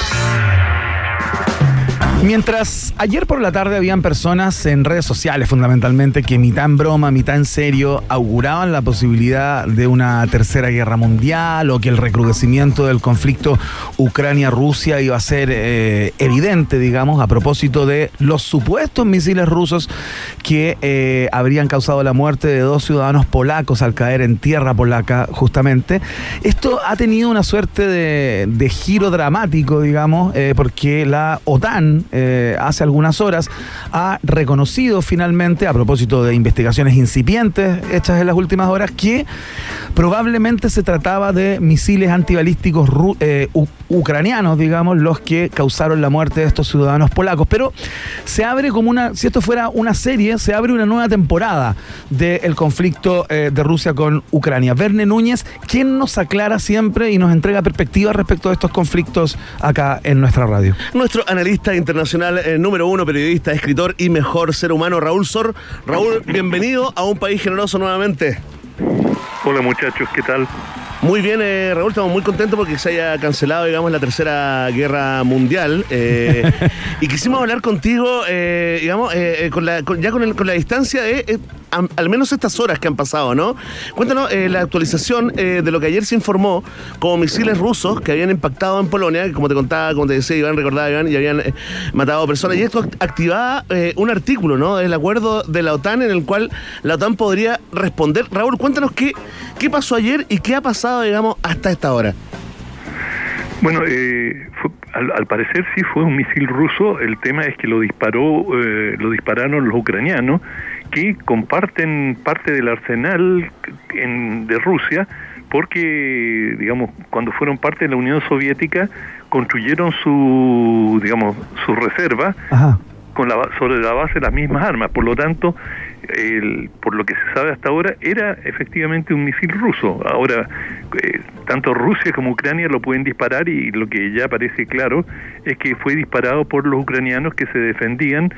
Mientras ayer por la tarde habían personas en redes sociales fundamentalmente que mitad en broma, mitad en serio, auguraban la posibilidad de una tercera guerra mundial o que el recrudecimiento del conflicto Ucrania-Rusia iba a ser eh, evidente, digamos, a propósito de los supuestos misiles rusos que eh, habrían causado la muerte de dos ciudadanos polacos al caer en tierra polaca justamente. Esto ha tenido una suerte de, giro dramático, digamos, eh, porque la OTAN eh, hace algunas horas, ha reconocido finalmente, a propósito de investigaciones incipientes hechas en las últimas horas, que probablemente se trataba de misiles antibalísticos eh, ucranianos, digamos, los que causaron la muerte de estos ciudadanos polacos. Pero se abre como una, si esto fuera una serie, se abre una nueva temporada del conflicto eh, de Rusia con Ucrania. Verne Núñez, quien nos aclara siempre y nos entrega perspectiva respecto a estos conflictos acá en nuestra radio. Nuestro analista internacional eh, número uno, periodista, escritor y mejor ser humano, Raúl Sor. Raúl, bienvenido a un país generoso nuevamente. Hola muchachos, ¿qué tal? Muy bien, eh, Raúl, estamos muy contentos porque se haya cancelado, digamos, la tercera guerra mundial. eh, [LAUGHS] y quisimos hablar contigo, eh, digamos, con la, con- ya con, el- con la distancia de eh, al menos estas horas que han pasado, ¿no? Cuéntanos eh, la actualización eh, de lo que ayer se informó como misiles rusos que habían impactado en Polonia, que como te contaba, como te decía Iván, recordaba Iván, y habían eh, matado personas. Y esto act- activaba eh, un artículo, ¿no? Del acuerdo de la OTAN en el cual la OTAN podría responder. Raúl, cuéntanos qué, qué pasó ayer y qué ha pasado, digamos, hasta esta hora. Bueno, eh, fue- al, al parecer sí fue un misil ruso. El tema es que lo disparó, eh, lo dispararon los ucranianos, que comparten parte del arsenal en- de Rusia, porque, digamos, cuando fueron parte de la Unión Soviética, construyeron su, digamos, su reserva Ajá. con la, sobre la base de las mismas armas. Por lo tanto, el- por lo que se sabe hasta ahora, era efectivamente un misil ruso. Ahora, eh, tanto Rusia como Ucrania lo pueden disparar y lo que ya parece claro es que fue disparado por los ucranianos que se defendían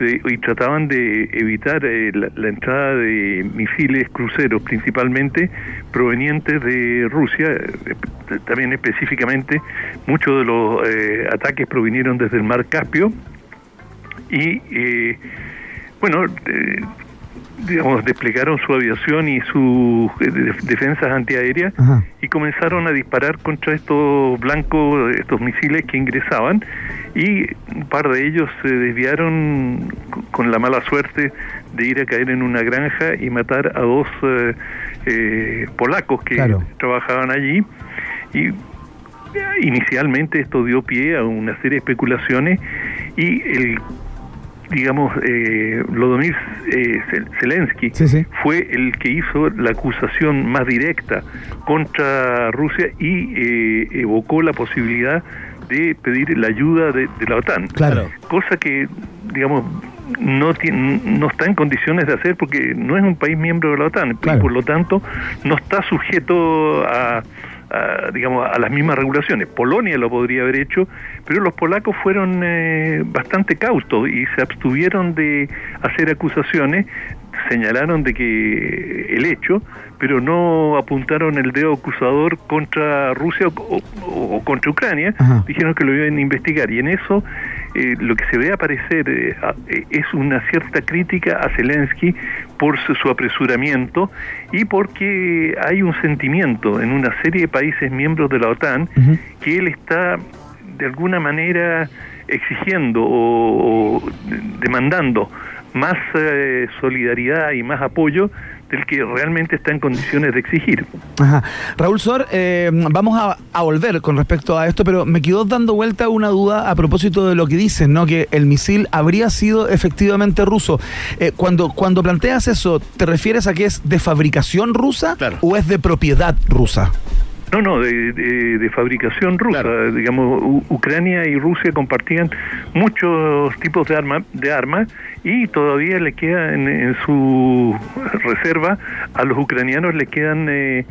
eh, y trataban de evitar eh, la, entrada de misiles cruceros, principalmente provenientes de Rusia, eh, también específicamente muchos de los eh, ataques provinieron desde el mar Caspio y eh, bueno digamos desplegaron su aviación y sus eh, de- defensas antiaéreas Ajá. y comenzaron a disparar contra estos blancos estos misiles que ingresaban y un par de ellos se desviaron con la mala suerte de ir a caer en una granja y matar a dos eh, eh, polacos que Claro. trabajaban trabajaban allí y inicialmente esto dio pie a una serie de especulaciones y el digamos eh, Lodomir eh, Zel- Zelensky Sí, sí. fue el que hizo la acusación más directa contra Rusia y eh, evocó la posibilidad de pedir la ayuda de, de la OTAN Claro. cosa que digamos no tiene, no está en condiciones de hacer porque no es un país miembro de la OTAN Claro. y por lo tanto no está sujeto a, a, digamos a las mismas regulaciones Polonia lo podría haber hecho pero los polacos fueron eh, bastante cautos y se abstuvieron de hacer acusaciones señalaron de que el hecho, pero no apuntaron el dedo acusador contra Rusia o, o- o contra Ucrania, Ajá. dijeron que lo iban a investigar y en eso eh, lo que se ve aparecer eh, eh, es una cierta crítica a Zelensky por su, su apresuramiento y porque hay un sentimiento en una serie de países miembros de la OTAN que él está de alguna manera exigiendo o, o demandando más eh, solidaridad y más apoyo del que realmente está en condiciones de exigir. Ajá. Raúl Sor, eh, vamos a, a volver con respecto a esto, pero me quedó dando vuelta una duda a propósito de lo que dicen, ¿no? Que el misil habría sido efectivamente ruso. Eh, cuando, cuando planteas eso, ¿te refieres a que es de fabricación rusa Claro. o es de propiedad rusa? No, no, de, de- de fabricación rusa. Claro. Digamos, U- Ucrania y Rusia compartían muchos tipos de arma, de armas y todavía le queda en, en su reserva a los ucranianos le quedan eh,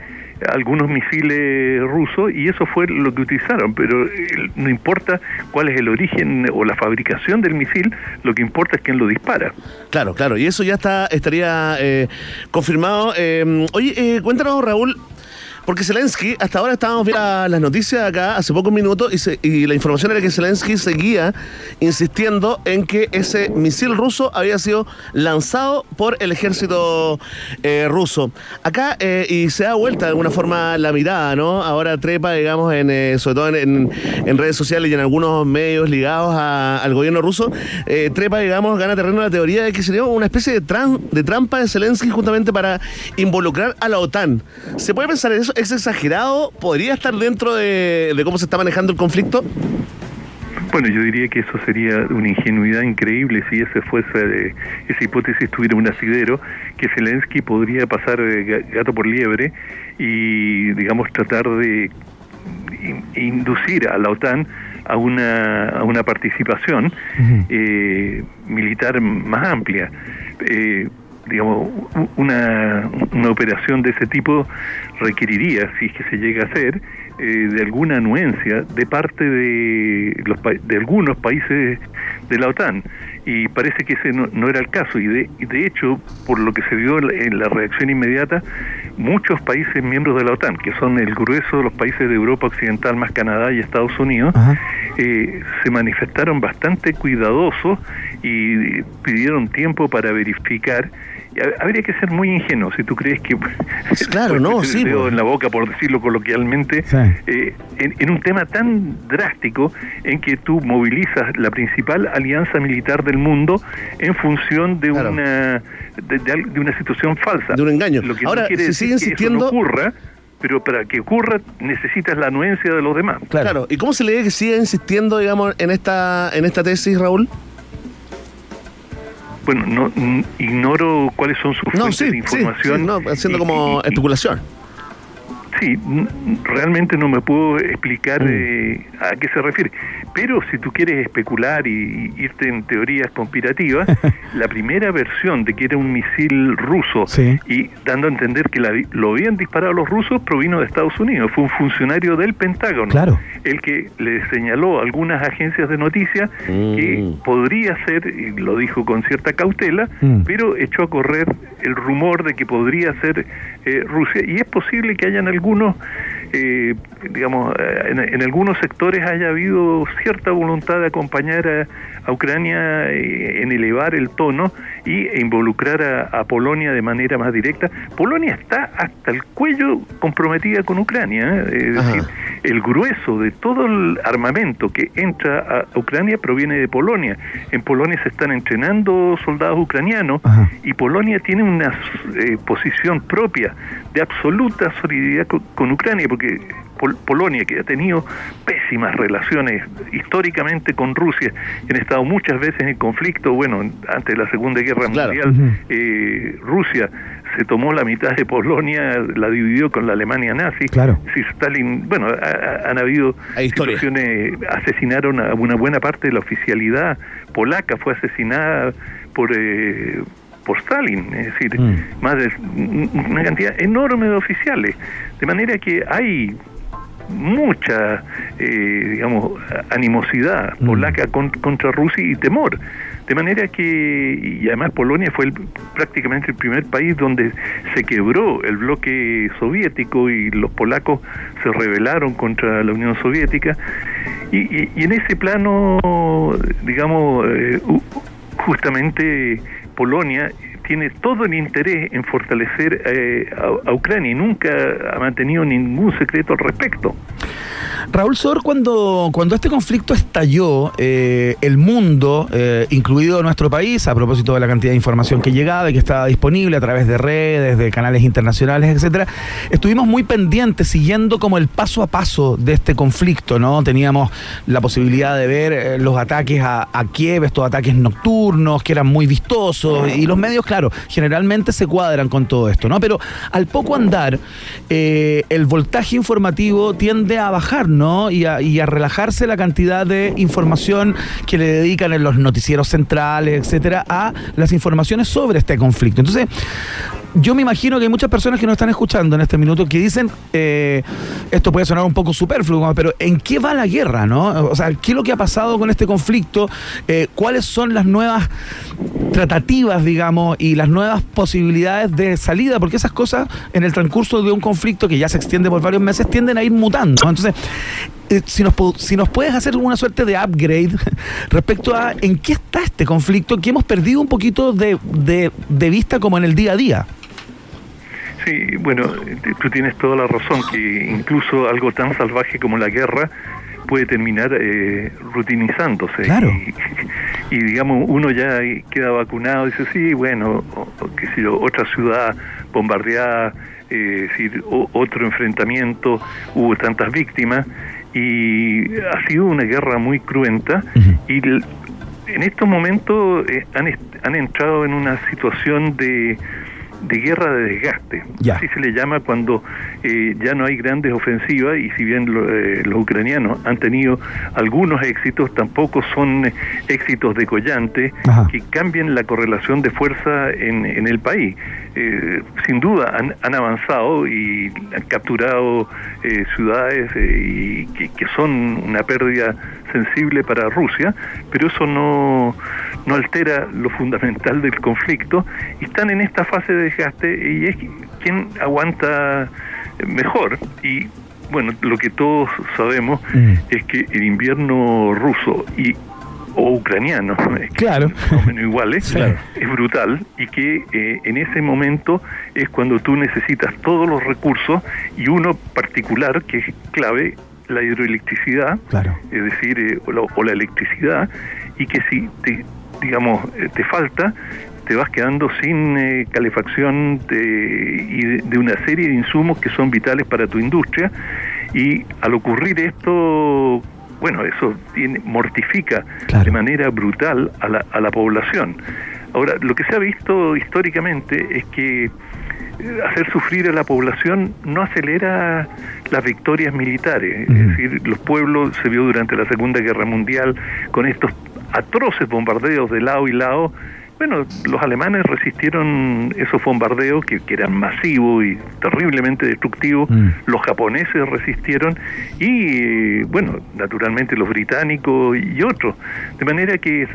algunos misiles rusos y eso fue lo que utilizaron. Pero eh, no importa cuál es el origen o la fabricación del misil, lo que importa es quién lo dispara. Claro, claro, y eso ya está estaría eh, confirmado. Eh, oye, eh, cuéntanos, Raúl, porque Zelensky, hasta ahora estábamos viendo las noticias acá hace pocos minutos y, la información era que Zelensky seguía insistiendo en que ese misil ruso había sido lanzado por el ejército eh, ruso. Acá, eh, y se da vuelta de alguna forma la mirada, ¿no? Ahora trepa, digamos, en, eh, sobre todo en, redes sociales y en algunos medios ligados al gobierno ruso, trepa, digamos, gana terreno la teoría de que sería una especie de, de trampa de Zelensky justamente para involucrar a la OTAN. ¿Se puede pensar en eso? ¿Es exagerado? ¿Podría estar dentro de, de cómo se está manejando el conflicto? Bueno, yo diría que eso sería una ingenuidad increíble si ese fuese eh, esa hipótesis tuviera un asidero, que Zelensky podría pasar eh, ga- gato por liebre y, digamos, tratar de in- inducir a la OTAN a una, a una participación eh, militar más amplia. Eh, digamos, una, una operación de ese tipo requeriría, si es que se llega a hacer, eh, de alguna anuencia de parte de, los, de algunos países de la OTAN. Y parece que ese no, no era el caso. Y de, y de hecho, por lo que se vio en la- reacción inmediata, muchos países miembros de la OTAN, que son el grueso de los países de Europa Occidental más Canadá y Estados Unidos, eh, se manifestaron bastante cuidadosos y pidieron tiempo para verificar. Habría que ser muy ingenuo si tú crees que [LAUGHS] Claro, [LAUGHS] no, sí, dedo po. en la boca por decirlo coloquialmente Sí. eh, en, en un tema tan drástico en que tú movilizas la principal alianza militar del mundo en función de Claro. una de, de una situación falsa De un engaño. lo que Ahora, no quiere se decir sigue que eso insistiendo- no ocurra pero para que ocurra necesitas la anuencia de los demás Claro. ¿Y cómo se le ve que sigue insistiendo, digamos, en esta, en esta tesis, Raúl? Bueno, no, ignoro cuáles son sus No, fuentes sí, de sí, información. sí, no, haciendo como y- y- especulación. Sí, n- realmente no me puedo explicar Mm. eh, a qué se refiere. Pero si tú quieres especular y, y irte en teorías conspirativas, [LAUGHS] la primera versión de que era un misil ruso Sí. y dando a entender que la lo habían disparado los rusos provino de Estados Unidos. Fue un funcionario del Pentágono Claro. el que le señaló a algunas agencias de noticias que Mm. podría ser, y lo dijo con cierta cautela, Mm. pero echó a correr el rumor de que podría ser eh, Rusia. Y es posible que hayan algunos, eh, digamos, eh, en, en algunos sectores haya habido cierta voluntad de acompañar a, a Ucrania eh, en elevar el tono y e involucrar a, a Polonia de manera más directa. Polonia está hasta el cuello comprometida con Ucrania. ¿eh? Es Ajá. decir, el grueso de todo el armamento que entra a Ucrania proviene de Polonia. En Polonia se están entrenando soldados ucranianos Ajá. y Polonia tiene una eh, posición propia de absoluta solidaridad co- con, Ucrania, porque Pol- Polonia, que ha tenido pésimas relaciones históricamente con Rusia, han estado muchas veces en conflicto, bueno, antes de la Segunda Guerra Claro. Mundial, eh, Rusia se tomó la mitad de Polonia, la dividió con la Alemania nazi. Claro. Si Stalin, bueno, ha- ha- han habido Hay situaciones, asesinaron a una buena parte de la oficialidad polaca, fue asesinada por eh, por Stalin, es decir, Mm. más de una cantidad enorme de oficiales, de manera que hay mucha, eh, digamos, animosidad Mm. polaca con- contra Rusia y temor. De manera que, y además Polonia fue el- prácticamente el primer país donde se quebró el bloque soviético y los polacos se rebelaron contra la Unión Soviética. Y, y- y en ese plano, digamos, eh, justamente Polonia tiene todo el interés en fortalecer eh, a, Ucrania y nunca ha mantenido ningún secreto al respecto. Raúl Sor, cuando, cuando este conflicto estalló, eh, el mundo, eh, incluido nuestro país, a propósito de la cantidad de información que llegaba y que estaba disponible a través de redes, de canales internacionales, etcétera, estuvimos muy pendientes, siguiendo como el paso a paso de este conflicto, ¿no? Teníamos la posibilidad de ver los ataques a, a Kiev, estos ataques nocturnos, que eran muy vistosos, y los medios, claro, generalmente se cuadran con todo esto, ¿no? Pero al poco andar, eh, el voltaje informativo tiende a bajar, ¿no? Y a, y a relajarse la cantidad de información que le dedican en los noticieros centrales, etcétera, a las informaciones sobre este conflicto. Entonces, yo me imagino que hay muchas personas que nos están escuchando en este minuto que dicen, eh, esto puede sonar un poco superfluo, pero ¿en qué va la guerra, no? O sea, ¿qué es lo que ha pasado con este conflicto? Eh, ¿Cuáles son las nuevas tratativas, digamos, y las nuevas posibilidades de salida? Porque esas cosas en el transcurso de un conflicto que ya se extiende por varios meses tienden a ir mutando. Entonces, eh, si, nos, si nos puedes hacer una suerte de upgrade [LAUGHS] respecto a en qué está este conflicto que hemos perdido un poquito de, de- de vista como en el día a día. Sí, bueno, eh, tú tienes toda la razón, que incluso algo tan salvaje como la guerra puede terminar eh, rutinizándose. Claro. Y, [LAUGHS] y, digamos, uno ya queda vacunado, dice, sí, bueno, o- o qué sé yo, otra ciudad bombardeada, eh, es decir, o- otro enfrentamiento, hubo tantas víctimas, y ha sido una guerra muy cruenta y en estos momentos eh, han, han entrado en una situación de, de guerra de desgaste. Ya. Así se le llama cuando eh, ya no hay grandes ofensivas y si bien lo- eh, los ucranianos han tenido algunos éxitos, tampoco son eh, éxitos decollantes Ajá. que cambien la correlación de fuerza en, en el país. Eh, sin duda han, han avanzado y han capturado eh, ciudades y que, que son una pérdida sensible para Rusia, pero eso no, no altera lo fundamental del conflicto y están en esta fase de desgaste y es quien aguanta mejor y bueno, lo que todos sabemos Mm. es que el invierno ruso y o ucraniano, [LAUGHS] es que Claro. menos iguales. Claro. es brutal y que eh, en ese momento es cuando tú necesitas todos los recursos y uno particular que es clave, la hidroelectricidad, Claro. es decir, eh, o, la, o la electricidad, y que si te, digamos, eh, te falta, te vas quedando sin eh, calefacción de- y de, de una serie de insumos que son vitales para tu industria. Y al ocurrir esto, bueno, eso tiene, mortifica Claro. de manera brutal a la, a la población. Ahora, lo que se ha visto históricamente es que hacer sufrir a la población no acelera las victorias militares. Es decir, los pueblos se vio durante la Segunda Guerra Mundial con estos atroces bombardeos de lado y lado. Bueno, los alemanes resistieron esos bombardeos que, que eran masivos y terriblemente destructivos. Mm. Los japoneses resistieron y, bueno, naturalmente los británicos y otros. De manera que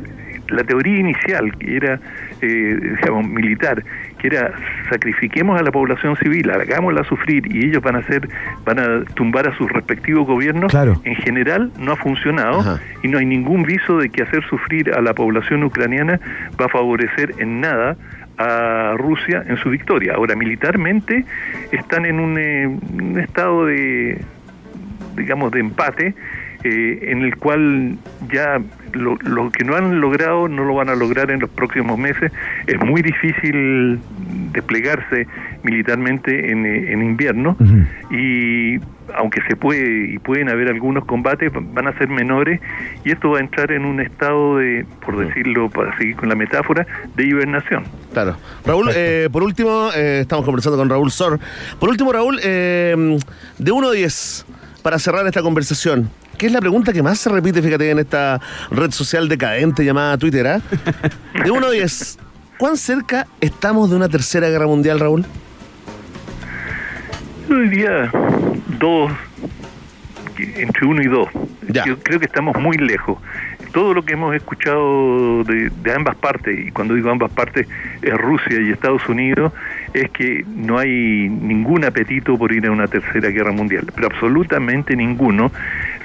la teoría inicial, que era, eh, digamos, militar, que era sacrifiquemos a la población civil, hagámosla sufrir y ellos van a hacer, van a tumbar a sus respectivos gobiernos, Claro. en general no ha funcionado Ajá. y no hay ningún viso de que hacer sufrir a la población ucraniana va a favorecer en nada a Rusia en su victoria. Ahora, militarmente están en un, eh, un estado de, digamos, de empate eh, en el cual ya lo, lo que no han logrado no lo van a lograr en los próximos meses. Es muy difícil desplegarse militarmente en, eh, en invierno y aunque se puede y pueden haber algunos combates van a ser menores y esto va a entrar en un estado de por decirlo para seguir con la metáfora de hibernación Claro. Raúl, eh, por último, eh, estamos conversando con Raúl Sor. Por último, Raúl, eh, de 1 a 10, para cerrar esta conversación, ¿qué es la pregunta que más se repite, fíjate, en esta red social decadente llamada Twitter? ah? De 1 a 10, ¿cuán cerca estamos de una tercera guerra mundial, Raúl? yo diría dos que- entre uno y dos Ya. yo creo que estamos muy lejos todo lo que hemos escuchado de, de ambas partes y cuando digo ambas partes es Rusia y Estados Unidos es que no hay ningún apetito por ir a una tercera guerra mundial pero absolutamente ninguno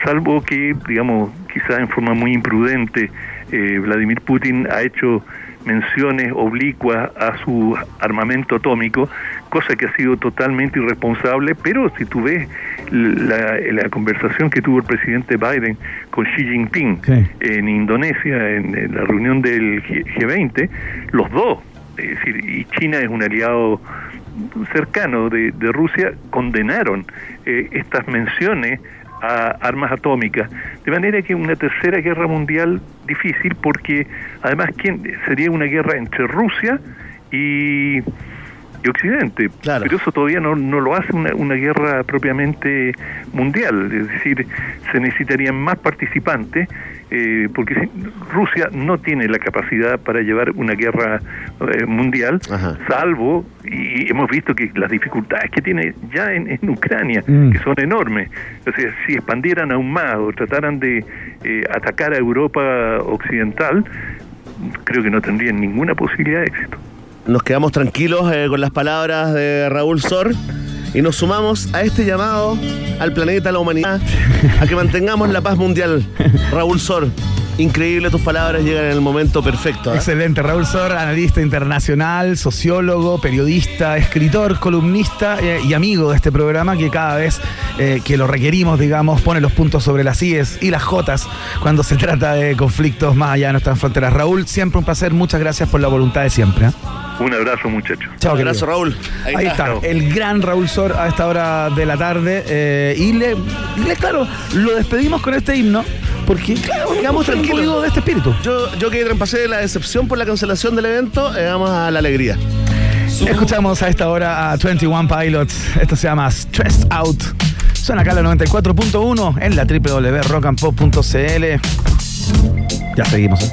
salvo que digamos quizás en forma muy imprudente eh, Vladimir Putin ha hecho menciones oblicuas a su armamento atómico, cosa que ha sido totalmente irresponsable, pero si tú ves la, la conversación que tuvo el presidente Biden con Xi Jinping Sí. en Indonesia, en, en la reunión del G- G20, los dos, es decir, y China es un aliado cercano de, Rusia, condenaron eh, estas menciones a armas atómicas. De manera que una tercera guerra mundial difícil porque además ¿quién? sería una guerra entre Rusia y, y Occidente. Claro. Pero eso todavía no, no lo hace una, una guerra propiamente mundial. Es decir, se necesitarían más participantes eh, porque si- Rusia no tiene la capacidad para llevar una guerra eh, mundial, Ajá. salvo, y hemos visto que las dificultades que tiene ya en, en Ucrania, Mm. que son enormes. O sea, si expandieran aún más o trataran de eh, atacar a Europa occidental, creo que no tendrían ninguna posibilidad de éxito. Nos quedamos tranquilos eh, con las palabras de Raúl Sor y nos sumamos a este llamado al planeta, a la humanidad, a que mantengamos la paz mundial. Raúl Sor, Increíble, tus palabras llegan en el momento perfecto. ¿ah? Excelente, Raúl Sor, analista internacional, sociólogo, periodista, escritor, columnista eh, y amigo de este programa que cada vez eh, que lo requerimos, digamos, pone los puntos sobre las IES y las Jotas cuando se trata de conflictos más allá de nuestras fronteras. Raúl, siempre un placer, muchas gracias por la voluntad de siempre. Un abrazo, muchachos. Chao, Un querido. abrazo, Raúl. Ahí, está, el gran Raúl Sor a esta hora de la tarde. eh, y le, le- claro, lo despedimos con este himno, porque, claro, Quedamos tranquilos. de este espíritu. Yo, yo que traspasé de la decepción por la cancelación del evento, eh, vamos a la alegría. Escuchamos a esta hora a 21 Pilots. Esto se llama Stressed Out. Suena acá la 94.1 en la www.rockandpop.cl. Ya seguimos. ¿eh?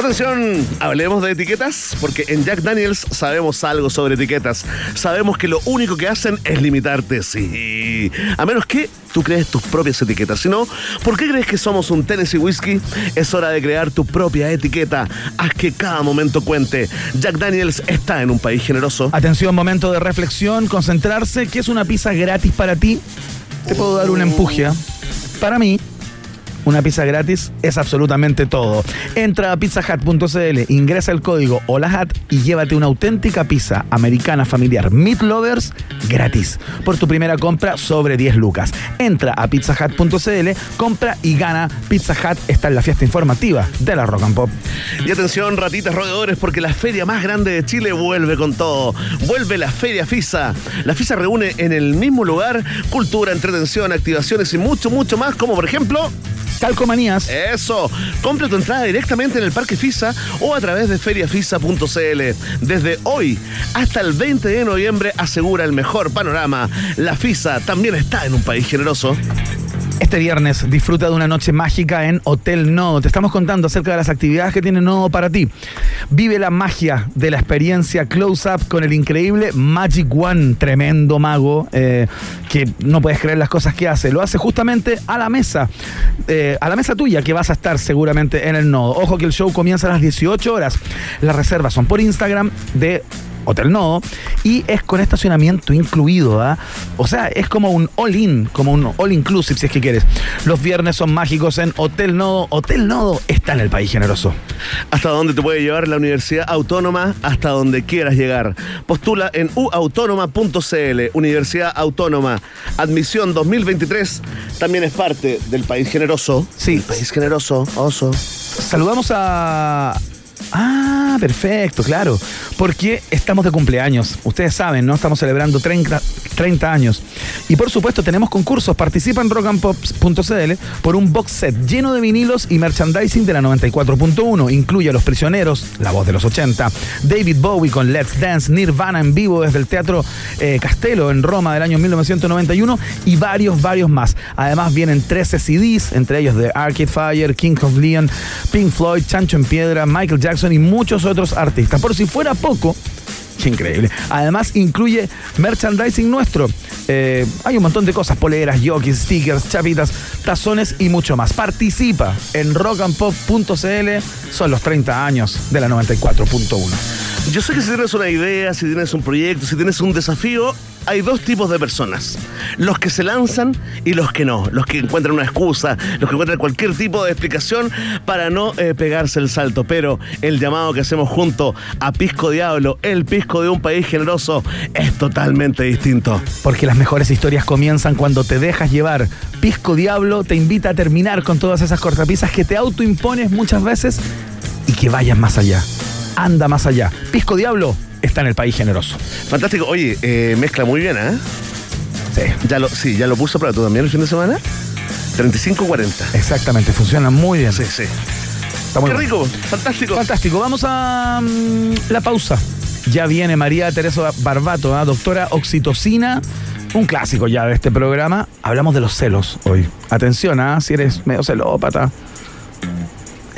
Atención, hablemos de etiquetas, porque en Jack Daniels sabemos algo sobre etiquetas. Sabemos que lo único que hacen es limitarte, sí. A menos que tú crees tus propias etiquetas. Si no, ¿por qué crees que somos un Tennessee Whiskey? Es hora de crear tu propia etiqueta. Haz que cada momento cuente. Jack Daniels está en un país generoso. Atención, momento de reflexión, concentrarse. ¿Qué es una pizza gratis para ti? Te puedo dar un empuje. ¿Eh? Para mí, una pizza gratis es absolutamente todo. Entra a pizzahat.cl, ingresa el código HOLAHAT y llévate una auténtica pizza americana familiar Meat Lovers gratis por tu primera compra sobre 10 lucas. Entra a pizzahat.cl, compra y gana. Pizza Hut está en la fiesta informativa de la Rock and Pop. Y atención, ratitas roedores, porque la feria más grande de Chile vuelve con todo. Vuelve la Feria FISA. La FISA reúne en el mismo lugar cultura, entretención, activaciones y mucho, mucho más, como por ejemplo... Calcomanías. Eso, compra tu entrada directamente en el Parque FISA o a través de feriafisa.cl. Desde hoy hasta el 20 de noviembre asegura el mejor panorama. La FISA también está en un país generoso. Este viernes disfruta de una noche mágica en Hotel Nodo. Te estamos contando acerca de las actividades que tiene Nodo para ti. Vive la magia de la experiencia Close Up con el increíble Magic One, tremendo mago eh, que no puedes creer las cosas que hace. Lo hace justamente a la mesa, eh, a la mesa tuya que vas a estar seguramente en el Nodo. Ojo que el show comienza a las 18 horas. Las reservas son por Instagram de Hotel Nodo y es con estacionamiento incluido, ¿ah? O sea, es como un all-in, como un all-inclusive si es que quieres. Los viernes son mágicos en Hotel Nodo. Hotel Nodo está en el país generoso. Hasta donde te puede llevar la Universidad Autónoma, hasta donde quieras llegar. Postula en uautónoma.cl, Universidad Autónoma. Admisión 2023 también es parte del país generoso. Sí. El país generoso, oso. Saludamos a. Ah, perfecto, claro. Porque estamos de cumpleaños. Ustedes saben, ¿no? Estamos celebrando 30, 30 años. Y por supuesto, tenemos concursos. Participa en rockandpops.cl por un box set lleno de vinilos y merchandising de la 94.1. Incluye a Los Prisioneros, La Voz de los 80, David Bowie con Let's Dance, Nirvana en vivo desde el Teatro eh, Castelo en Roma del año 1991 y varios, varios más. Además, vienen 13 CDs, entre ellos de Arcade Fire, King of Leon, Pink Floyd, Chancho en Piedra, Michael Jackson y muchos otros artistas. Por si fuera poco, increíble. Además, incluye merchandising nuestro. Eh, hay un montón de cosas: poleras, jockeys, stickers, chapitas, tazones y mucho más. Participa en rockandpop.cl. Son los 30 años de la 94.1. Yo sé que si tienes una idea, si tienes un proyecto, si tienes un desafío, hay dos tipos de personas. Los que se lanzan y los que no. Los que encuentran una excusa, los que encuentran cualquier tipo de explicación para no eh, pegarse el salto. Pero el llamado que hacemos junto a Pisco Diablo, el pisco de un país generoso, es totalmente distinto. Porque las mejores historias comienzan cuando te dejas llevar. Pisco Diablo te invita a terminar con todas esas cortapisas que te autoimpones muchas veces y que vayas más allá. Anda más allá. Pisco Diablo está en el país generoso. Fantástico. Oye, eh, mezcla muy bien, ¿eh? Sí, Ya lo, sí, ya lo puso para tú también el fin de semana. 35-40. exactamente. Funciona muy bien. Sí, sí. Está muy Qué rico, fantástico. Fantástico. Vamos a mm, la pausa. Ya viene María Teresa Barbato, ¿ah? doctora Oxitocina. Un clásico ya de este programa. Hablamos de los celos hoy. Atención, ¿ah? si eres medio celópata.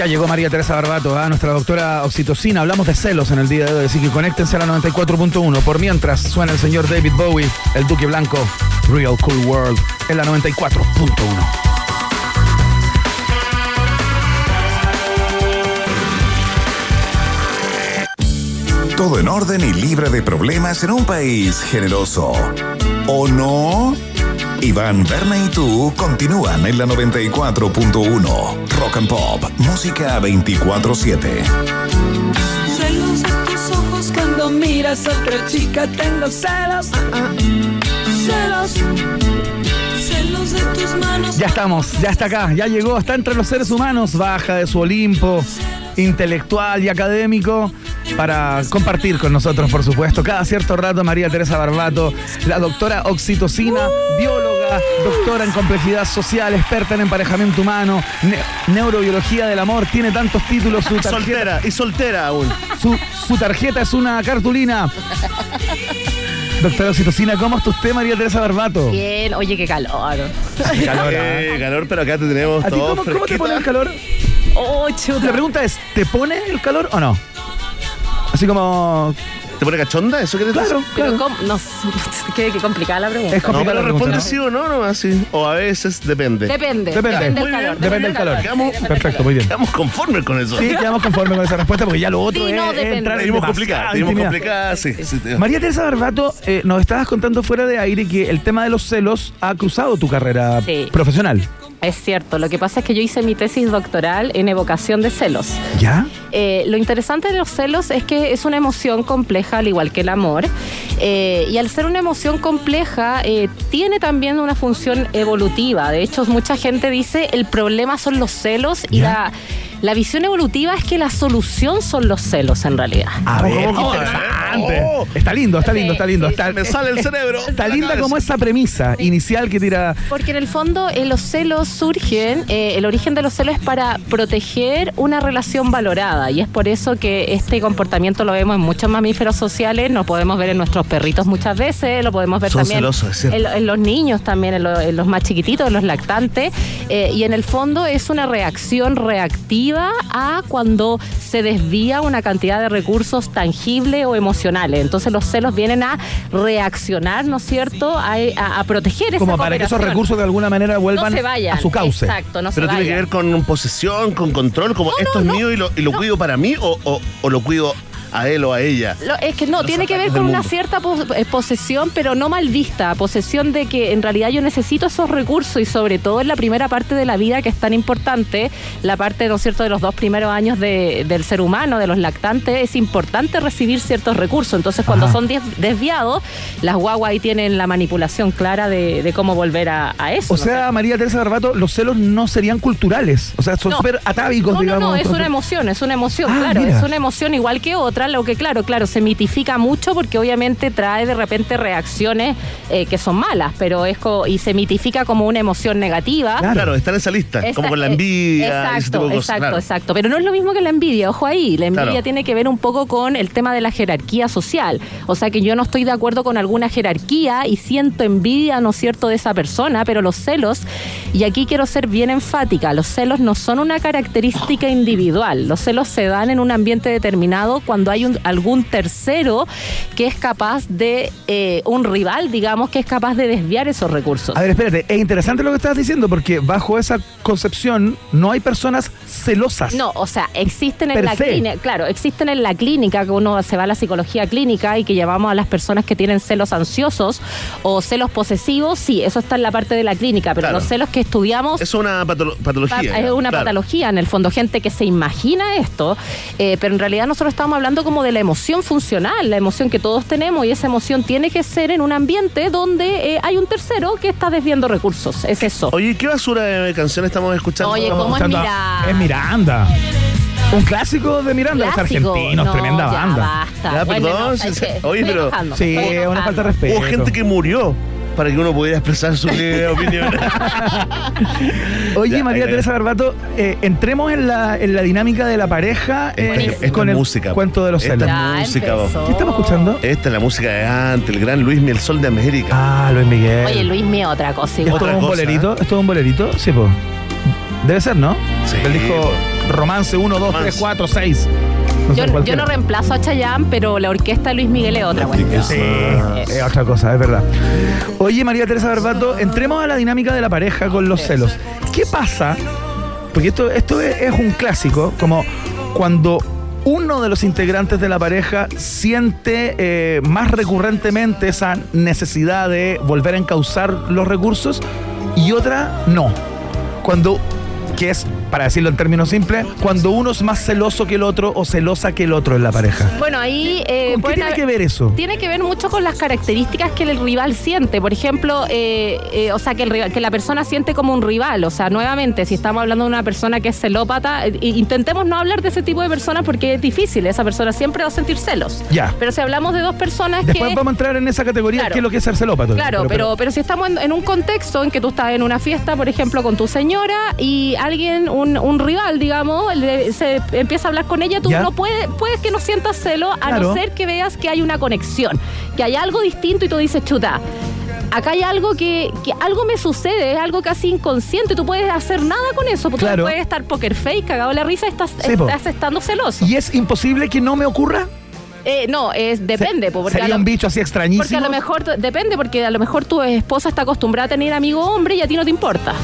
Ya llegó María Teresa Barbato, ¿ah? nuestra doctora oxitocina. Hablamos de celos en el día de hoy, así que conéctense a la 94.1. Por mientras suena el señor David Bowie, el Duque Blanco, Real Cool World, en la 94.1. Todo en orden y libre de problemas en un país generoso. ¿O no? Iván, Berna y tú continúan en la 94.1. Rock and Pop, música 24-7. Celos de tus ojos cuando miras a otra chica, tengo celos. Celos. Celos de tus manos. Ya estamos, ya está acá, ya llegó, está entre los seres humanos, baja de su Olimpo intelectual y académico para compartir con nosotros, por supuesto, cada cierto rato María Teresa Barbato, la doctora oxitocina, bióloga, doctora en complejidad social, experta en emparejamiento humano, ne- neurobiología del amor, tiene tantos títulos, su tarjeta, Soltera, y soltera aún. su, su tarjeta es una cartulina. Doctora oxitocina, ¿cómo está usted, María Teresa Barbato? Bien, oye, qué calor. Calor, ¿ah? Eh, calor, pero acá te tenemos ¿A ti todo cómo, cómo te pone el calor? Oh, chuta. La pregunta es, ¿te pone el calor o no? Así como... ¿Te pone cachonda? ¿Eso quieres Claro, decir? Pero claro. no qué, [LAUGHS] qué complicada la pregunta. Es No, complicada pero la pregunta, responde ¿no? sí o no, no así. O a veces depende. Depende. Depende. del calor. Depende del calor. Quedamos- Perfecto, muy bien. Estamos conformes con eso. Sí, [LAUGHS] quedamos conformes con esa respuesta porque ya lo otro Sí, es, no, es depende. entrar en intimidad. complicadas, sí. sí. María Teresa Barbato, eh, nos estabas contando fuera de aire que el tema de los celos ha cruzado tu carrera Sí. profesional. Es cierto, lo que pasa es que yo hice mi tesis doctoral en evocación de celos. ¿Ya? Eh, lo interesante de los celos es que es una emoción compleja, al igual que el amor. Eh, y al ser una emoción compleja, eh, tiene también una función evolutiva. De hecho, mucha gente dice el problema son los celos y ¿Ya? la, la visión evolutiva es que la solución son los celos en realidad. A ver, qué ¿Cómo? interesante. Oh. Está lindo, está lindo, Sí, está lindo. sí, Está, Me sale el [LAUGHS] cerebro. está linda como esa premisa inicial que tira... Porque en el fondo eh, los celos surgen, eh, el origen de los celos es para proteger una relación valorada y es por eso que este comportamiento lo vemos en muchos mamíferos sociales, lo podemos ver en nuestros perritos muchas veces, lo podemos ver Son también celosos, en, en los niños también, en, lo- en los más chiquititos, en los lactantes eh, y en el fondo es una reacción reactiva a cuando se desvía una cantidad de recursos tangibles o emocionales. Entonces los celos vienen a reaccionar, ¿no es cierto?, a, a- a proteger esa Como para que esos recursos de alguna manera vuelvan no se vayan. a su cauce. Exacto, no Pero se tiene que ver con posesión, con control, como No, esto no, es no. mío y lo, y lo cuido para mí o, o- o lo cuido a él o a ella. Lo- es que no, tiene que ver con una cierta pos- eh, posesión, pero no mal vista. Posesión de que en realidad yo necesito esos recursos y sobre todo en la primera parte de la vida que es tan importante, la parte, ¿no es cierto?, de los dos primeros años de- del ser humano, de los lactantes, es importante recibir ciertos recursos. Entonces, cuando Ajá. son des- desviados, las guaguas ahí tienen la manipulación clara de, de cómo volver a, a eso. O ¿no? sea, María Teresa Barbato, los celos no serían culturales. O sea, son No. súper atávicos, No, no, digamos. no, es entonces- una emoción, es una emoción, Ah, claro, mira. es una emoción igual que otra, lo que claro, claro, se mitifica mucho porque obviamente trae de repente reacciones eh, que son malas, pero es co- y se mitifica como una emoción negativa. Claro. Claro, está en esa lista, Esta- como con la eh, envidia. Exacto, cosas, exacto, claro. exacto. Pero no es lo mismo que la envidia, ojo ahí. La envidia Claro. tiene que ver un poco con el tema de la jerarquía social. O sea que yo no estoy de acuerdo con alguna jerarquía y siento envidia, ¿no es cierto?, de esa persona, pero los celos, y aquí quiero ser bien enfática, los celos no son una característica individual. Los celos se dan en un ambiente determinado cuando hay un- algún tercero que es capaz de, eh, un rival, digamos, que es capaz de desviar esos recursos. A ver, espérate, es interesante lo que estás diciendo porque bajo esa concepción no hay personas celosas. No, o sea, existen en Per la se. clínica, claro, existen en la clínica, que uno se va a la psicología clínica y que llamamos a las personas que tienen celos ansiosos o celos posesivos, sí, eso está en la parte de la clínica, pero Claro. los celos que estudiamos... Es una patolo- patología. pa- es una claro. patología, en el fondo, gente que se imagina esto, eh, pero en realidad nosotros estamos hablando como de la emoción funcional, la emoción que todos tenemos, y esa emoción tiene que ser en un ambiente donde eh, hay un tercero que está desviando recursos, es eso. Oye, ¿qué basura de canción estamos escuchando? Oye, ¿cómo es Miranda? Es Miranda. Un clásico de Miranda, los argentinos, No, tremenda ya banda. basta. Ya, Bueno, perdón, no, sí. que Oye, pero- Sí, una falta de respeto. Hubo gente que murió para que uno pudiera expresar su libre [LAUGHS] opinión. Oye, Ya, María ahí, Teresa Barbato, eh, entremos en la, en la dinámica de la pareja eh, Esta- con es el música. cuento de los Esta celos. es música. ¿Qué estamos escuchando? Esta es la música de antes, el gran Luis Miel Sol de América. Ah, Luis Miguel. Oye, Luis, mi otra cosa ¿Es igual. Otra todo un cosa, bolerito? ¿Es todo un bolerito? Sí, pues. Debe ser, ¿no? Sí, El disco Romance 1, 2, 3, Romance. 4, 6. Yo, yo no reemplazo a Chayanne, pero la orquesta de Luis Miguel es otra. Sí, es otra cosa, es verdad. Oye, María Teresa Barbato, entremos a la dinámica de la pareja con los celos. ¿Qué pasa? Porque esto, esto es, es un clásico, como cuando uno de los integrantes de la pareja siente eh, más recurrentemente esa necesidad de volver a encauzar los recursos y otra no. Cuando, que es, para decirlo en términos simples, cuando uno es más celoso que el otro o celosa que el otro en la pareja. Bueno, ahí eh, ¿Con qué tiene haber- que ver eso? Tiene que ver mucho con las características que el rival siente. Por ejemplo, eh, eh, o sea, que, el rival- que la persona siente como un rival. O sea, nuevamente, si estamos hablando de una persona que es celópata, intentemos no hablar de ese tipo de personas porque es difícil. Esa persona siempre va a sentir celos. Ya. Pero si hablamos de dos personas Después que... vamos a entrar en esa categoría, Claro. qué es lo que es ser celópato. Claro, pero, pero, si estamos en, en un contexto en que tú estás en una fiesta, por ejemplo, con tu señora y alguien, un, un rival, digamos, le- se empieza a hablar con ella, tú Ya. no puedes, puedes que no sientas celo, a Claro. no ser que veas que hay una conexión, que hay algo distinto y tú dices, chuta. Acá hay algo que, que algo me sucede, es algo casi inconsciente, tú puedes hacer nada con eso, porque Claro. puedes estar poker face, cagado la risa, estás, Sí, estás estando celoso. ¿Y es imposible que no me ocurra? Eh, no, es depende, po, porque Sería lo- un bicho así extrañísimo. porque a lo mejor, depende, porque a lo mejor tu esposa está acostumbrada a tener amigo hombre y a ti no te importa.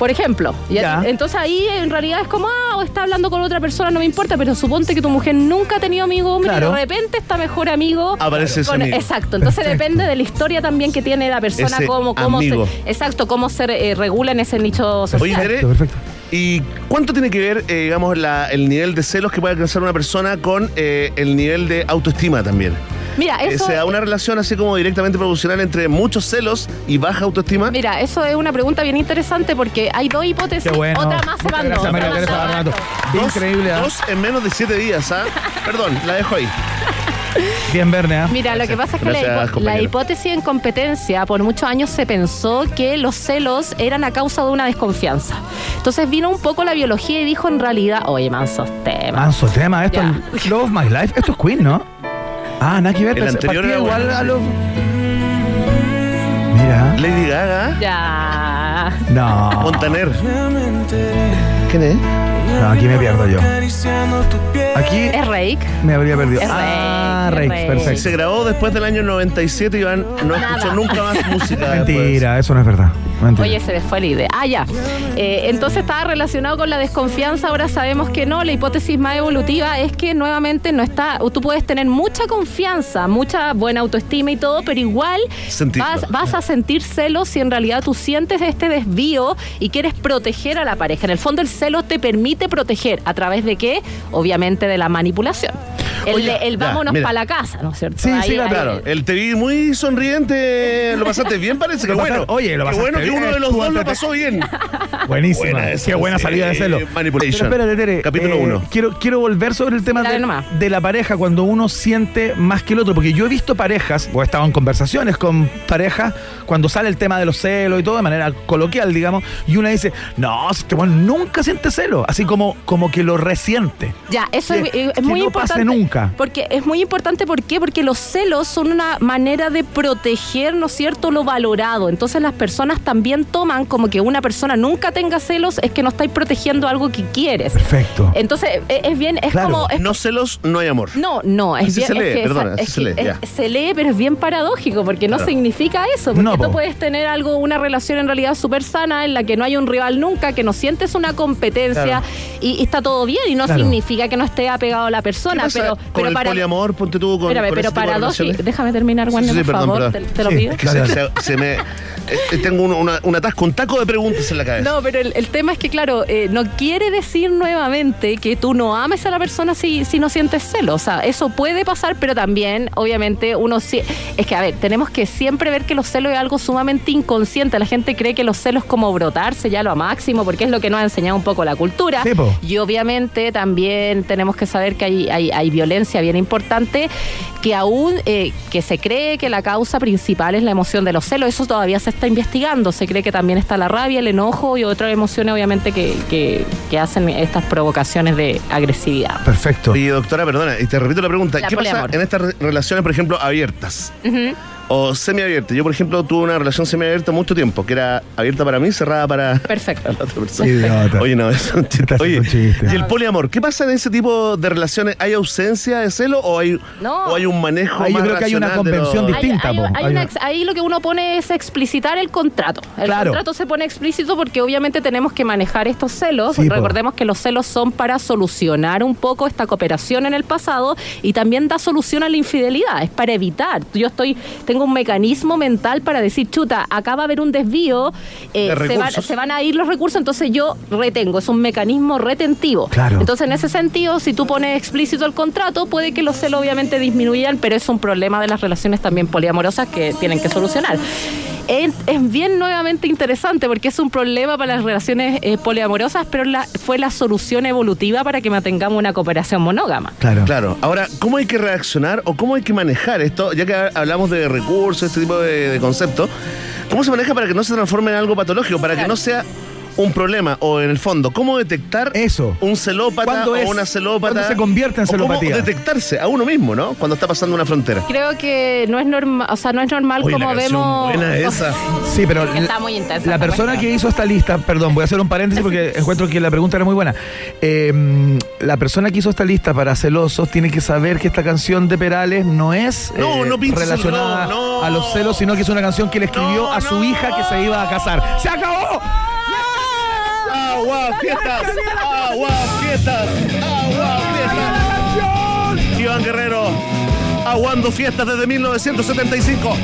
Por ejemplo. Y Ya. entonces ahí en realidad es como, ah, o está hablando con otra persona, no me importa, pero suponte que tu mujer nunca ha tenido amigo hombre Claro. y de repente está mejor amigo. Aparece ese con- amigo. Exacto. Entonces Perfecto. depende de la historia también que tiene la persona, Ese cómo, cómo amigo. se. Exacto, cómo se eh, regula en ese nicho social. Oye, Tere, perfecto. ¿y cuánto tiene que ver, eh, digamos, la- el nivel de celos que puede alcanzar una persona con eh, el nivel de autoestima también? Mira, Eh, eso. ¿Se da una relación así como directamente proporcional entre muchos celos y baja autoestima? Mira, eso es una pregunta bien interesante porque hay dos hipótesis. Qué bueno. Otra más se mandó. Dos, Increíble, ¿ah? dos en menos de siete días, ¿ah? [LAUGHS] Perdón, la dejo ahí. Bien, Verne, ¿ah? Mira, lo que pasa es que la, Gracias, hipótesis en competencia, por muchos años se pensó que los celos eran a causa de una desconfianza. Entonces vino un poco la biología y dijo en realidad, oye, mansos temas. Manso tema, esto Ya. es Love My Life. Esto es Queen, ¿no? [LAUGHS] Ah, nada que ver. El pensé- anterior era igual bueno, a. Love. Mira. Lady Gaga, Ya. No. Montaner. ¿Quién es? No, aquí me pierdo yo. Aquí Es Rake. me habría perdido. Es Ah, Rake. perfecto. Se grabó después del año 97 y Iván no Nada. escuchó nunca más música. [LAUGHS] después. Mentira, eso no es verdad. Mentira. Oye, se les fue la idea. Ah, ya. Eh, entonces estaba relacionado con la desconfianza. Ahora sabemos que no. La hipótesis más evolutiva es que nuevamente no está. Tú puedes tener mucha confianza, mucha buena autoestima y todo, pero igual vas, vas a sentir celos si en realidad tú sientes este desvío y quieres proteger a la pareja. En el fondo, el celo te permite proteger. ¿A través de qué? Obviamente de la manipulación. El, Oye, de- el ya, vámonos para la casa, ¿no es cierto? Sí, sí, Ahí- Claro, ahí- el te vi muy sonriente, lo pasaste bien, parece que Lo bueno. oye, lo Qué pasaste bueno que uno de los dos lo pasó bien. [LAUGHS] Buenísima. Buena esa, Qué buena salida de celo. Manipulation. Pero espérate, Tere. Capítulo eh, uno. Quiero, quiero volver sobre el tema de, la pareja cuando uno siente más que el otro. Porque yo he visto parejas, o he estado en conversaciones con parejas, cuando sale el tema de los celos y todo de manera coloquial, digamos, y una dice, no, es que bueno, nunca siente celo. Así como, como que lo resiente. Ya, eso Que- es, es que muy no pase nunca. Porque es muy importante, ¿por qué? Porque los celos son una manera de proteger, ¿no es cierto?, lo valorado. Entonces las personas también toman como que una persona nunca tenga celos, es que no estáis protegiendo algo que quieres. Perfecto. Entonces, es, es bien, es Claro. como. es- No celos, no hay amor. no, no, es Así bien. se lee, es que, perdona, es así se lee, es- ya. se lee, pero es bien paradójico, porque no significa eso. Porque No, tú po. puedes tener algo, una relación en realidad súper sana, en la que no hay un rival nunca, que no sientes una competencia Claro. y, y está todo bien, y no Claro. significa que no esté apegado a la ¿Qué persona, pasa pero, con pero el para. poliamor, ponte tú con, Espérame, con pero paradójico. Déjame terminar, Juan, Sí, sí, por perdón, favor. perdón. Te, te lo pido. Se, dale. se- se me, eh, tengo un, una, un atasco, un taco de preguntas en la cabeza. No, pero el, el tema es que, claro, eh, no quiere decir nuevamente que tú no ames a la persona si, si no sientes celos. O sea, eso puede pasar, pero también, obviamente, uno sí. Es que, a ver, tenemos que siempre ver que los celos es algo sumamente inconsciente. La gente cree que los celos es como brotarse ya lo a máximo, porque es lo que nos ha enseñado un poco la cultura. Sí, po. Y obviamente también tenemos que saber que hay, hay, hay violencia bien importante que aún, eh, que se cree que la causa principal es la emoción de los celos, eso todavía se está investigando, se cree que también está la rabia, el enojo y otras emociones obviamente que, que- que hacen estas provocaciones de agresividad. Perfecto. Y doctora, perdona, y te repito la pregunta. La ¿Qué pasa en estas re- relaciones, por ejemplo, abiertas? Ujú. O semiabiertas. Yo, por ejemplo, tuve una relación semiabierta mucho tiempo, que era abierta para mí, cerrada para Perfecto. [LAUGHS] la otra persona. Idiota. Oye, no, es un chiste. Oye, haciendo un chiste. y el poliamor, ¿qué pasa en ese tipo de relaciones? ¿Hay ausencia de celo o hay, No. o hay un manejo Ahí yo más creo que hay una racional de convención los- Hay- distinta, hay- po. hay Hay una una- ex- ahí lo que uno pone es explicitar el contrato. El Claro. contrato se pone explícito porque obviamente tenemos que manejar estos celos. Sí, po. Recordemos que los celos son para solucionar un poco esta cooperación en el pasado y también da solución a la infidelidad. Es para evitar. Yo estoy, tengo un mecanismo mental para decir, chuta, acá va a haber un desvío, eh, De se, van, recursos. se van a ir los recursos, entonces yo retengo. Es un mecanismo retentivo. Claro. Entonces, en ese sentido, si tú pones explícito el contrato, puede que los celos obviamente disminuyan, pero es un problema de las relaciones también poliamorosas que tienen que solucionar. Es, es bien nuevamente interesante porque es un problema para las relaciones eh, poliamorosas, pero la- fue la solución evolutiva para que mantengamos una cooperación monógama. Claro. Claro, ahora, ¿cómo hay que reaccionar o cómo hay que manejar esto? Ya que hablamos de recursos, este tipo de, de conceptos, ¿cómo se maneja para que no se transforme en algo patológico, para que no sea un problema o en el fondo, cómo detectar Eso. un celópata ¿Cuándo o es- una celópata? cuándo se convierte en o cómo celopatía? detectarse a uno mismo, ¿no? Cuando está pasando una frontera. Creo que no es normal, o sea, no es normal Oye, como vemos. buena [LAUGHS] esa. Sí, pero Está muy intensa la persona cuestión. que hizo esta lista, perdón, voy a hacer un paréntesis porque [LAUGHS] encuentro que la pregunta era muy buena. Eh, la persona que hizo esta lista para celosos tiene que saber que esta canción de Perales no es eh, No, no pinches el relacionada no. a los celos, sino que es una canción que le escribió No, a su no. hija que se iba a casar. ¡Se acabó! ¡Agua, fiestas! ¡Agua, fiestas! ¡Agua, fiestas! Iván Guerrero, aguando fiestas desde 1975.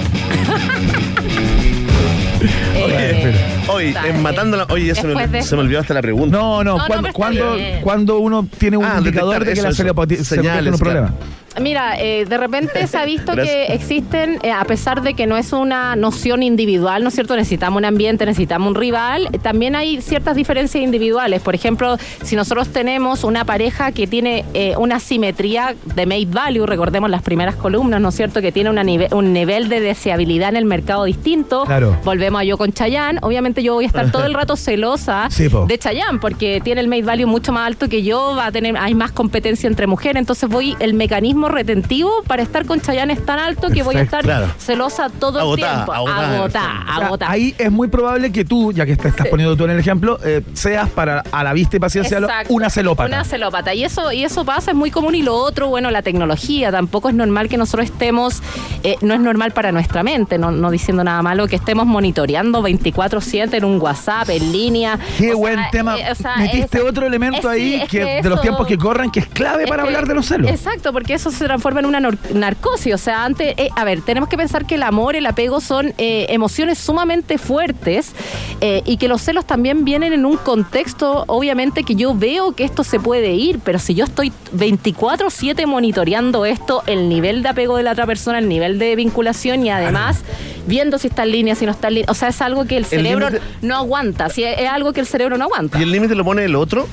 Eh, Hoy, en matándola. Oye, ya se me, de- se me olvidó hasta la pregunta. No, no, No, no, cuando, cuando, uno tiene un Ah, indicador de que eso, la en Señales, un problema. Mira, eh, de repente se ha visto que existen, eh, a pesar de que no es una noción individual, ¿no es cierto? Necesitamos un ambiente, necesitamos un rival, eh, también hay ciertas diferencias individuales. Por ejemplo, si nosotros tenemos una pareja que tiene eh, una simetría de mate value, recordemos las primeras columnas, ¿no es cierto? Que tiene una nive- un nivel de deseabilidad en el mercado distinto. Claro. Volvemos a yo con Chayanne. Obviamente yo voy a estar todo el rato celosa [LAUGHS] Sí, po. de Chayanne porque tiene el mate value mucho más alto que yo, va a tener, hay más competencia entre mujeres, entonces voy, el mecanismo retentivo para estar con Chayanne es tan alto que voy a estar Claro. celosa todo Agotada, el tiempo. agotada, agotada, O sea, agotada. ahí es muy probable que tú, ya que te estás Sí. poniendo tú en el ejemplo, eh, seas para a la vista y paciencia Exacto. una celópata. Una celópata. Y eso, y eso pasa, es muy común. Y lo otro, bueno, la tecnología. Tampoco es normal que nosotros estemos, eh, no es normal para nuestra mente, no, no diciendo nada malo, que estemos monitoreando 24-7 en un WhatsApp, en línea. Qué O sea, buen tema. eh, o sea, Metiste es- otro elemento es- sí, ahí es que, que de los tiempos que corren que es clave Es para que- hablar de los celos. Exacto, porque eso se transforma en una narcosis. O sea, antes, eh, a ver, tenemos que pensar que el amor, el apego son eh, emociones sumamente fuertes eh, y que los celos también vienen en un contexto, obviamente, que yo veo que esto se puede ir, pero si yo estoy 24-7 monitoreando esto, el nivel de apego de la otra persona, el nivel de vinculación y además viendo si está en línea, si no está en línea. O sea, es algo que el cerebro no aguanta. Si es, es algo que el cerebro no aguanta. ¿Y el límite lo pone el otro?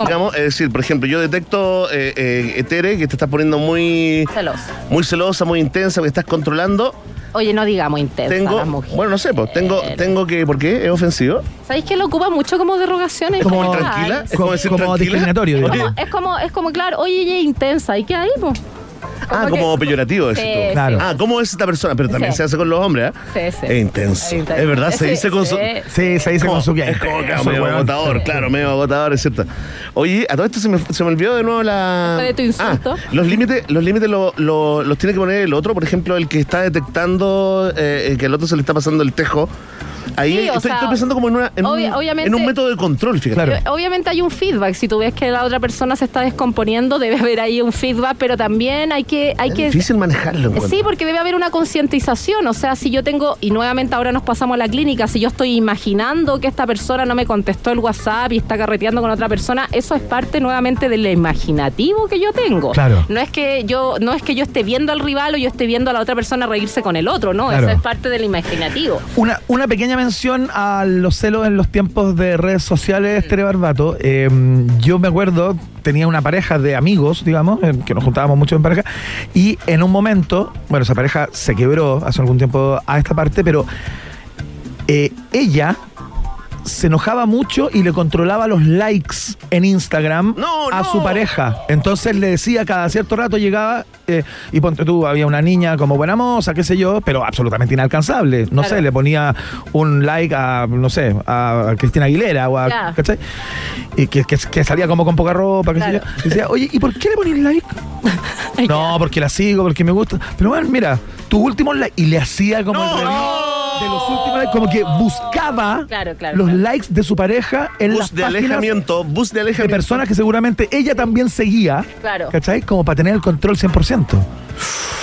Digamos, es decir, por ejemplo, yo detecto, eh, eh, Etere, que te estás poniendo muy, Celoso. muy celosa, muy intensa, que estás controlando. Oye, no digamos intensa Tengo, las mujeres. bueno, no sé, pues tengo, tengo que, ¿por qué? ¿Es ofensivo? ¿Sabéis que lo ocupa mucho como derogación? en Como tranquila, es como, como decir como tranquila. discriminatorio. Es como, es como, claro, oye, ella es intensa. ¿Y qué hay, Ah, Como peyorativo, Sí. Claro. Ah, ¿cómo es esta persona? Pero también Sí. se hace con los hombres, ¿ah? Sí, sí. Es intenso. Es verdad, se dice con su... sí. Sí, se dice como- con su Es como que medio agotador, Sí. claro, medio agotador, es cierto. Oye, a todo esto se me, se me olvidó de nuevo la. De tu insulto. Ah, los límites, los límites lo- lo- los tiene que poner el otro, por ejemplo, el que está detectando eh, que al otro se le está pasando el tejo. Ahí Sí, o estoy, sea, estoy pensando como en, una, en, obvia- un, en un método de control, fíjate. Claro. Obviamente hay un feedback. Si tú ves que la otra persona se está descomponiendo, debe haber ahí un feedback, pero también hay que. Hay Es que difícil manejarlo. Sí, porque debe haber una concientización. O sea, si yo tengo, y nuevamente ahora nos pasamos a la clínica, si yo estoy imaginando que esta persona no me contestó el WhatsApp y está carreteando con otra persona, eso es parte nuevamente del imaginativo que yo tengo. Claro. No es que yo, no es que yo esté viendo al rival o yo esté viendo a la otra persona reírse con el otro, no. Claro. Eso es parte del imaginativo. Una, una pequeña pequeña mención a los celos en los tiempos de redes sociales, Tere Barbato. Eh, yo me acuerdo, tenía una pareja de amigos, digamos, eh, que nos juntábamos mucho en pareja, y en un momento, bueno, esa pareja se quebró hace algún tiempo a esta parte, pero eh, ella se enojaba mucho y le controlaba los likes en Instagram No, a no. su pareja. Entonces le decía cada cierto rato llegaba eh, y ponte tú, había una niña como buena moza, qué sé yo, pero absolutamente inalcanzable. No Claro. sé, le ponía un like a, no sé, a Cristina Aguilera o a. ¿cachai? Y que, que- que salía como con poca ropa, qué Claro. sé yo. Y decía, oye, ¿y por qué le ponís like? [LAUGHS] no, porque la sigo, porque me gusta. Pero bueno, mira, tu último like. Y le hacía como el review de los últimos likes, como que buscaba Claro, claro, los claro. likes de su pareja en las Bus de páginas alejamiento, bus de de alejamiento. personas que seguramente ella también seguía. Claro. ¿Cachai? Como para tener el control 100%.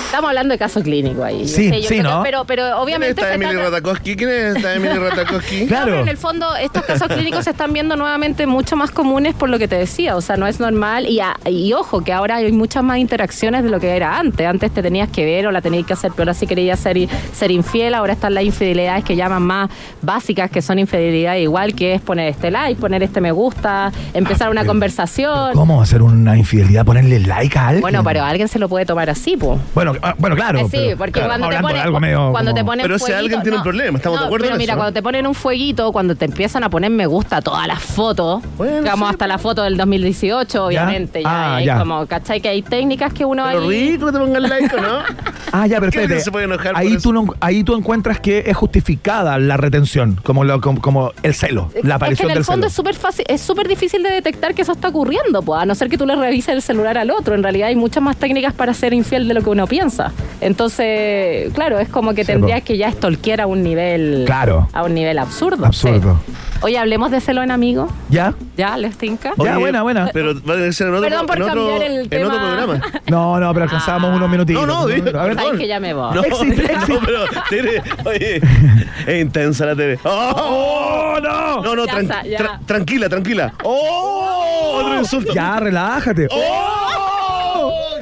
Estamos hablando de caso clínico ahí. Yo Sí, sé, yo sí, que- ¿no? Pero, pero ¿Quién obviamente está se Emily trata- Ratakowski? ¿Quién es esta Emily Ratakowski? [LAUGHS] Claro. No, pero en el fondo estos casos clínicos se están viendo nuevamente mucho más comunes por lo que te decía, o sea, no es normal y, a- y ojo que ahora hay muchas más interacciones de lo que era antes, antes te tenías que ver o la tenías que hacer, pero ahora si querías ser, ser infiel, ahora están las infidelidades que llaman más básicas, que son infidelidades igual, que es poner este like, poner este me gusta, empezar una conversación. ¿Cómo hacer una infidelidad? ¿Ponerle like a alguien? Bueno, pero alguien se lo puede tomar así, pues. Bueno, ah, bueno claro. Eh, sí, pero, porque claro, cuando, te hablando de ponen, algo medio cuando te ponen Pero fueguito- alguien tiene un problema, estamos de acuerdo Pero en mira, eso, ¿no? cuando te ponen un fueguito, cuando te empiezan a poner me gusta a todas las fotos, Bueno, digamos sí, hasta la foto del 2018, obviamente, ya, Ah, hay ya. como, ¿cachai? Que hay técnicas que uno Pero ahí... rico que te pongan like, ¿o ¿no? Ah, ya, pero ¿Qué espérate. se puede enojar por ahí, tú no- ahí tú encuentras que es justificada la retención, como, lo- como, como el celo, la es que aparición en el del fondo celo. es súper fácil, es súper difícil de detectar que eso está ocurriendo, pues, a no ser que tú le revises el celular al otro. En realidad hay muchas más técnicas para ser infiel de lo que uno piensa. Entonces, claro, es como que Sí, tendrías po. que ya stalkear a un nivel Claro. a un nivel absurdo. Absurdo. sí. Oye, hablemos de celo en amigos. ¿Ya? ¿Ya? ¿Les tinca? Ya, buena, buena. Pero va a ser en otro, Perdón por en otro, cambiar el en tema. otro programa. [LAUGHS] No, no, pero alcanzábamos unos minutitos. No, no, minutos. A ver, que ya me voy. No, Existe, existe. no, pero Tere, oye, es [LAUGHS] intensa la Tere. ¡Oh! ¡Oh, no! No, no, Ya tran- está, ya. tra- tranquila, tranquila. ¡Oh! Otro insulto. Ya, relájate. ¡Oh!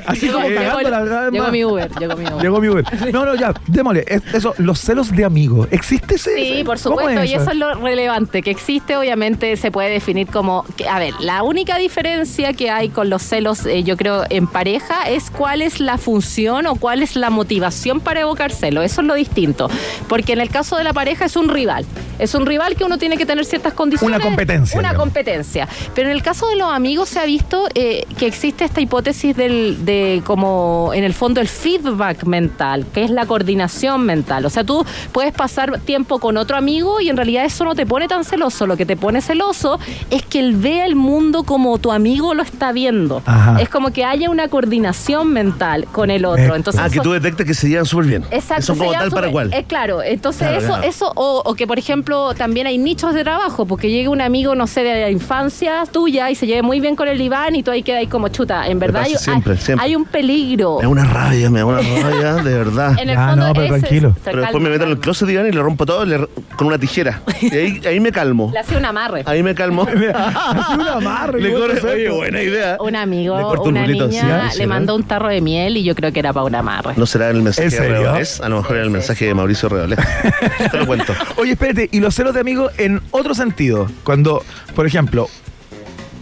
Así como Eh, cagándola. cada vez Llegó mi Uber, llegó mi Uber. Llegó mi Uber. No, no, ya, démosle. Es- Eso, los celos de amigo. ¿Existe ese? Sí, por ¿Cómo supuesto, y eso? es lo relevante, que existe, obviamente se puede definir como, que, a ver, la única diferencia que hay con los celos, eh, yo creo, en pareja es cuál es la función o cuál es la motivación para evocar celo, eso es lo distinto, porque en el caso de la pareja es un rival, es un rival que uno tiene que tener ciertas condiciones. Una competencia, Una digamos. competencia, pero en el caso de los amigos se ha visto eh, que existe esta hipótesis del, de como, en el fondo, el feedback mental, que es la coordinación mental. O sea, tú puedes pasar tiempo con otro amigo y en realidad eso no te pone tan celoso. Lo que te pone celoso es que él vea el mundo como tu amigo lo está viendo. Ajá. Es como que haya una coordinación mental con el otro. Entonces, Ah, que tú detectas que se llevan súper bien. Exacto. Son como tal para cual. eh, claro, entonces Claro, eso, claro. eso o, o que por ejemplo también hay nichos de trabajo, porque llegue un amigo, no sé, de la infancia tuya y se lleve muy bien con el Iván y tú ahí quedas ahí como chuta. En verdad siempre, hay- siempre. Hay un peligro. Me da una rabia, me da una rabia, de verdad. En el Ah, fondo no, pero ese tranquilo. Pero después me meto en el closet, Iván, y le rompo todo le- con una tijera. Y ahí, ahí me calmo. Le hace un amarre. Ahí me calmo. [LAUGHS] Hace un amarre, Le corre, oye, buena idea. Un amigo, Le corto un una rulito niña le ¿sí, mandó un tarro de miel y yo creo que era para un amarre. No será el mensaje ¿En de serio? A lo mejor era el mensaje de Mauricio Reales. [LAUGHS] Te lo cuento. Oye, espérate, y los celos de amigos en otro sentido. Cuando, por ejemplo,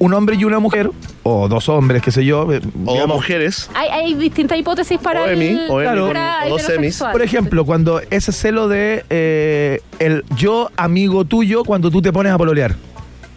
un hombre y una mujer, o dos hombres, qué sé yo, eh, O digamos, mujeres. Hay, hay distintas hipótesis para O Emi, el o Emi para con- o dos semis. heterosexual. por ejemplo, cuando ese celo de eh, el yo amigo tuyo cuando tú te pones a pololear.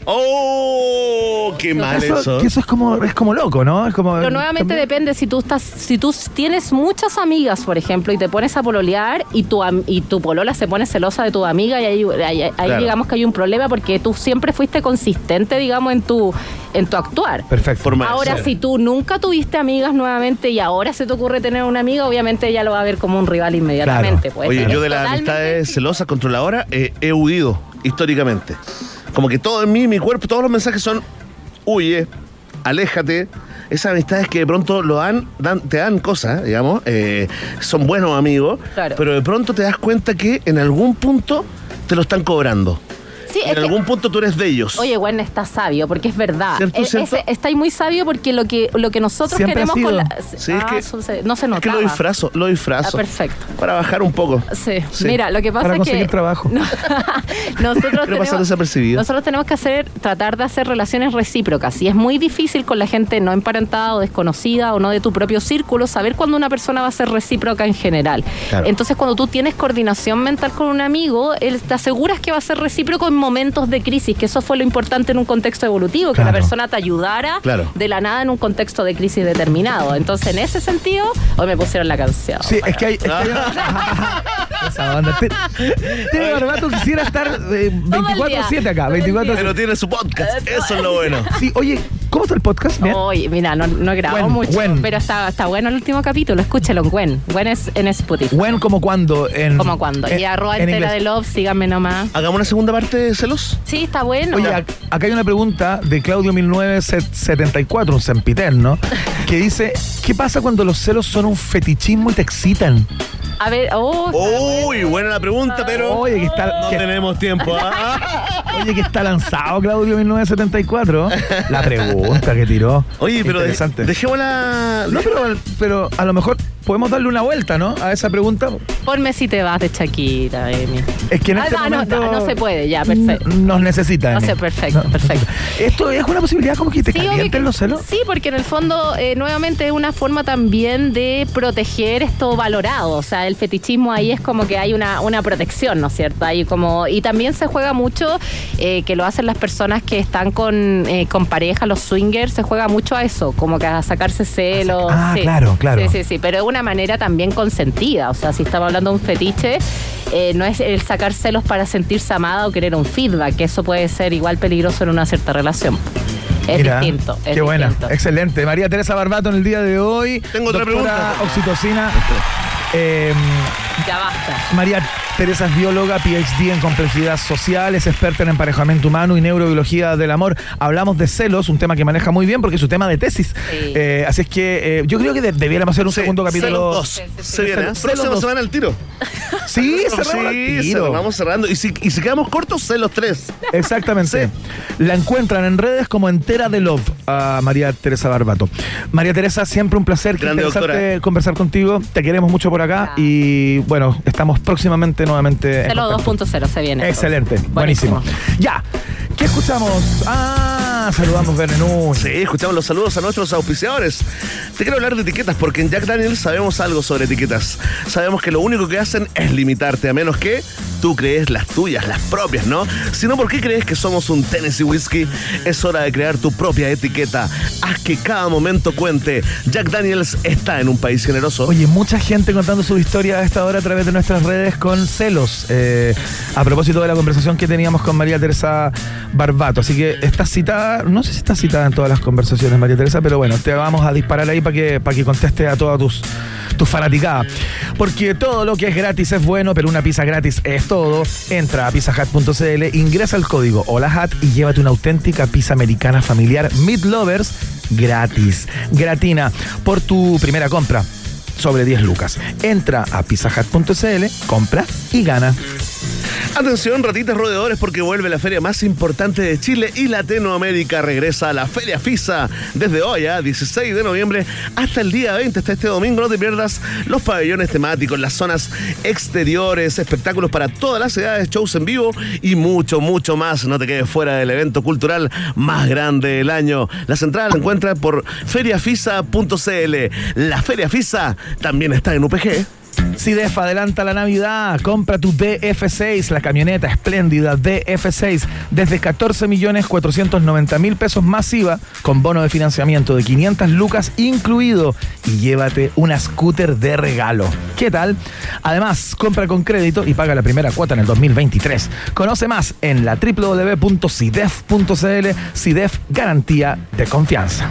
¡Oh! ¡Qué mal Eso, eso! que eso es como, es como loco, ¿no? Es como, Pero nuevamente también- depende si tú estás, si tú tienes muchas amigas, por ejemplo, y te pones a pololear y tu am- y tu polola se pone celosa de tu amiga y ahí, ahí- ahí Claro. digamos que hay un problema porque tú siempre fuiste consistente, digamos, en tu en tu actuar. Perfecto. Forma Ahora, si tú nunca tuviste amigas nuevamente y ahora se te ocurre tener una amiga, obviamente ella lo va a ver como un rival inmediatamente. pues. Oye, yo de las totalmente amistades celosas, controladoras, eh, he huido históricamente. Como que todo en mí, mi cuerpo, todos los mensajes son huye, aléjate. Esas amistades que de pronto lo dan, dan- te dan cosas, digamos, eh, son buenos amigos, Claro. pero de pronto te das cuenta que en algún punto te lo están cobrando. Sí, en que- algún punto tú eres de ellos. Oye, Gwen está sabio, porque es verdad. ¿Cierto, Es- cierto? es- está ahí muy sabio porque lo que, lo que nosotros Siempre queremos con la. Sí, es Ah, que- se- no se es que lo disfrazo, lo disfrazo. Ah, perfecto. Para bajar un poco. Sí. Sí. mira, lo que pasa Para es conseguir que trabajo. [LAUGHS] No, nosotros [LAUGHS] tenemos, desapercibido. nosotros tenemos que hacer, tratar de hacer relaciones recíprocas y es muy difícil con la gente no emparentada o desconocida o no de tu propio círculo saber cuándo una persona va a ser recíproca en general. Claro. Entonces, cuando tú tienes coordinación mental con un amigo, él te aseguras que va a ser recíproco en momentos de crisis, que eso fue lo importante en un contexto evolutivo, que la persona te ayudara Claro. de la nada en un contexto de crisis determinado. Entonces, en ese sentido, hoy me pusieron la canción. Sí, es que hay. es que hay [LAUGHS] Esa banda. Te- Tiene Barbato quisiera estar eh, Todo el día. 24-7 acá. Todo el 24 Pero tiene su podcast. Eso es lo bueno. Sí, oye, ¿cómo está el podcast? Bien. Oye, mira, no, no grabó Gwen, mucho, Gwen. pero está, está bueno el último capítulo. Escúchelo en Gwen. Gwen es en Spotify. When como cuando en Como cuando. en- y arroba en entera inglés. de love, síganme nomás. Hagamos una segunda parte de celos. Sí, está bueno. Oye, ac- acá hay una pregunta de Claudio 1974, un sempiterno, que dice, ¿qué pasa cuando los celos son un fetichismo y te excitan? A ver, oh, Uy, buena la pregunta, pero Oye, que está, no que- tenemos tiempo. ¿ah? [LAUGHS] oye, que está lanzado Claudio 1974. La pregunta que tiró. Oye, pero de- Interesante. dejémosla. No, pero, pero a lo mejor podemos darle una vuelta, ¿no? A esa pregunta. ponme si te vas de Shakira, Emi. Es que en Ah, este no, no, momento no, no se puede, ya, perfecto. Nos necesita. No sé, perfecto, perfecto. Esto es una posibilidad como que te obvio calienten que- los celos. Sí, porque en el fondo, eh, nuevamente, es una forma también de proteger esto valorado. O sea, el fetichismo ahí es como que hay una, una protección, ¿no es cierto? Ahí como, y también se juega mucho, eh, que lo hacen las personas que están con, eh, con pareja, los swingers, se juega mucho a eso, como que a sacarse celos. Ah, sí. claro, claro. Sí, sí, sí, pero es una manera también consentida. O sea, si estamos hablando de un fetiche, eh, no es el sacar celos para sentirse amada o querer un feedback, que eso puede ser igual peligroso en una cierta relación. Es Mira, distinto. es Qué buena, excelente. María Teresa Barbato en el día de hoy. Tengo otra pregunta. Oxitocina. Eh, Ya basta. María Teresa es bióloga, PhD en complejidad social, es experta en emparejamiento humano y neurobiología del amor. Hablamos de celos, un tema que maneja muy bien porque es su tema de tesis. Sí. Eh, así es que eh, yo creo que de- debiéramos hacer un Sí, segundo capítulo. Celos dos. Sí, sí, sí. Se viene. ¿eh? Celos Próxima dos. semana al tiro. Sí, [LAUGHS] cerramos sí, al tiro. vamos cerrando. Y si, y si quedamos cortos, celos tres. Exactamente. La encuentran en redes como Entera de Love a María Teresa Barbato. María Teresa, siempre un placer. Grande conversar contigo. Te queremos mucho por acá y bueno, estamos próximamente nuevamente. en Celo contacto. 2.0 se viene. Excelente, buenísimo. Ya, ¿qué escuchamos? Ah, saludamos Bernenú. Sí, escuchamos los saludos a nuestros auspiciadores. Te quiero hablar de etiquetas porque en Jack Daniels sabemos algo sobre etiquetas. Sabemos que lo único que hacen es limitarte, a menos que tú crees las tuyas, las propias, ¿no? Si no, ¿por qué crees que somos un Tennessee Whiskey? Es hora de crear tu propia etiqueta. Haz que cada momento cuente. Jack Daniels está en un país generoso. Oye, mucha gente contando su historia a esta hora a través de nuestras redes con celos. eh, a propósito de la conversación que teníamos con María Teresa Barbato. Así que está citada, no sé si está citada en todas las conversaciones, María Teresa, pero bueno, te vamos a disparar ahí para que, que conteste a todas tus, tus fanaticadas. Porque todo lo que es gratis es bueno, pero una pizza gratis es todo. Entra a pizzahat.cl, ingresa el código HOLAHAT y llévate una auténtica pizza americana familiar Meat Lovers gratis. Gratina por tu primera compra sobre 10 lucas. Entra a pizzahat.cl, compra y gana. Atención, ratitas rodeadores, porque vuelve la feria más importante de Chile y Latinoamérica. Regresa a la Feria FISA desde hoy, a 16 de noviembre, hasta el día 20, hasta este domingo. No te pierdas los pabellones temáticos, las zonas exteriores, espectáculos para todas las edades, shows en vivo y mucho, mucho más. No te quedes fuera del evento cultural más grande del año. Las entradas las encuentras por feriafisa.cl. La Feria FISA también está en UPG. CIDEF adelanta la Navidad, compra tu DF6, la camioneta espléndida DF6 desde 14 millones 490 mil pesos masiva con bono de financiamiento de 500 lucas incluido y llévate una scooter de regalo. ¿Qué tal? Además, compra con crédito y paga la primera cuota en el 2023. Conoce más en la www.cidef.cl, CIDEF garantía de confianza.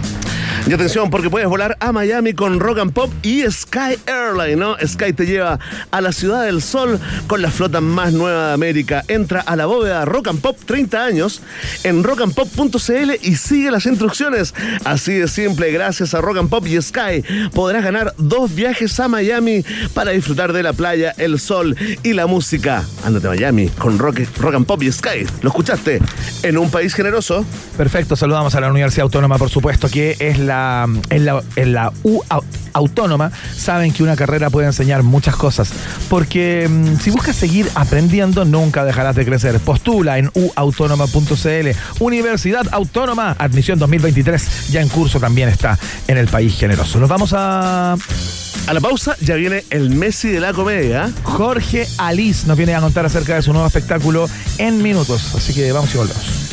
Y atención, porque puedes volar a Miami con Rock and Pop y Sky Airline, ¿no? Sky te lleva a la Ciudad del Sol con la flota más nueva de América. Entra a la bóveda Rock and Pop 30 años en rockandpop.cl y sigue las instrucciones. Así de simple, gracias a Rock and Pop y Sky podrás ganar dos viajes a Miami para disfrutar de la playa, el sol y la música. Ándate a Miami con Rock, Rock and Pop y Sky. ¿Lo escuchaste? En un país generoso. Perfecto, saludamos a la Universidad Autónoma, por supuesto, que es la, en la, en la U au- Autónoma. Saben que una carrera puede enseñar muchas cosas, porque mm, si buscas seguir aprendiendo, nunca dejarás de crecer. Postula en uautónoma.cl. Universidad Autónoma, admisión 2023, ya en curso también está en el país generoso. Nos vamos a A la pausa ya viene el Messi de la comedia. Jorge Alice, nos viene a contar acerca de su nuevo espectáculo en minutos. Así que vamos y volvemos.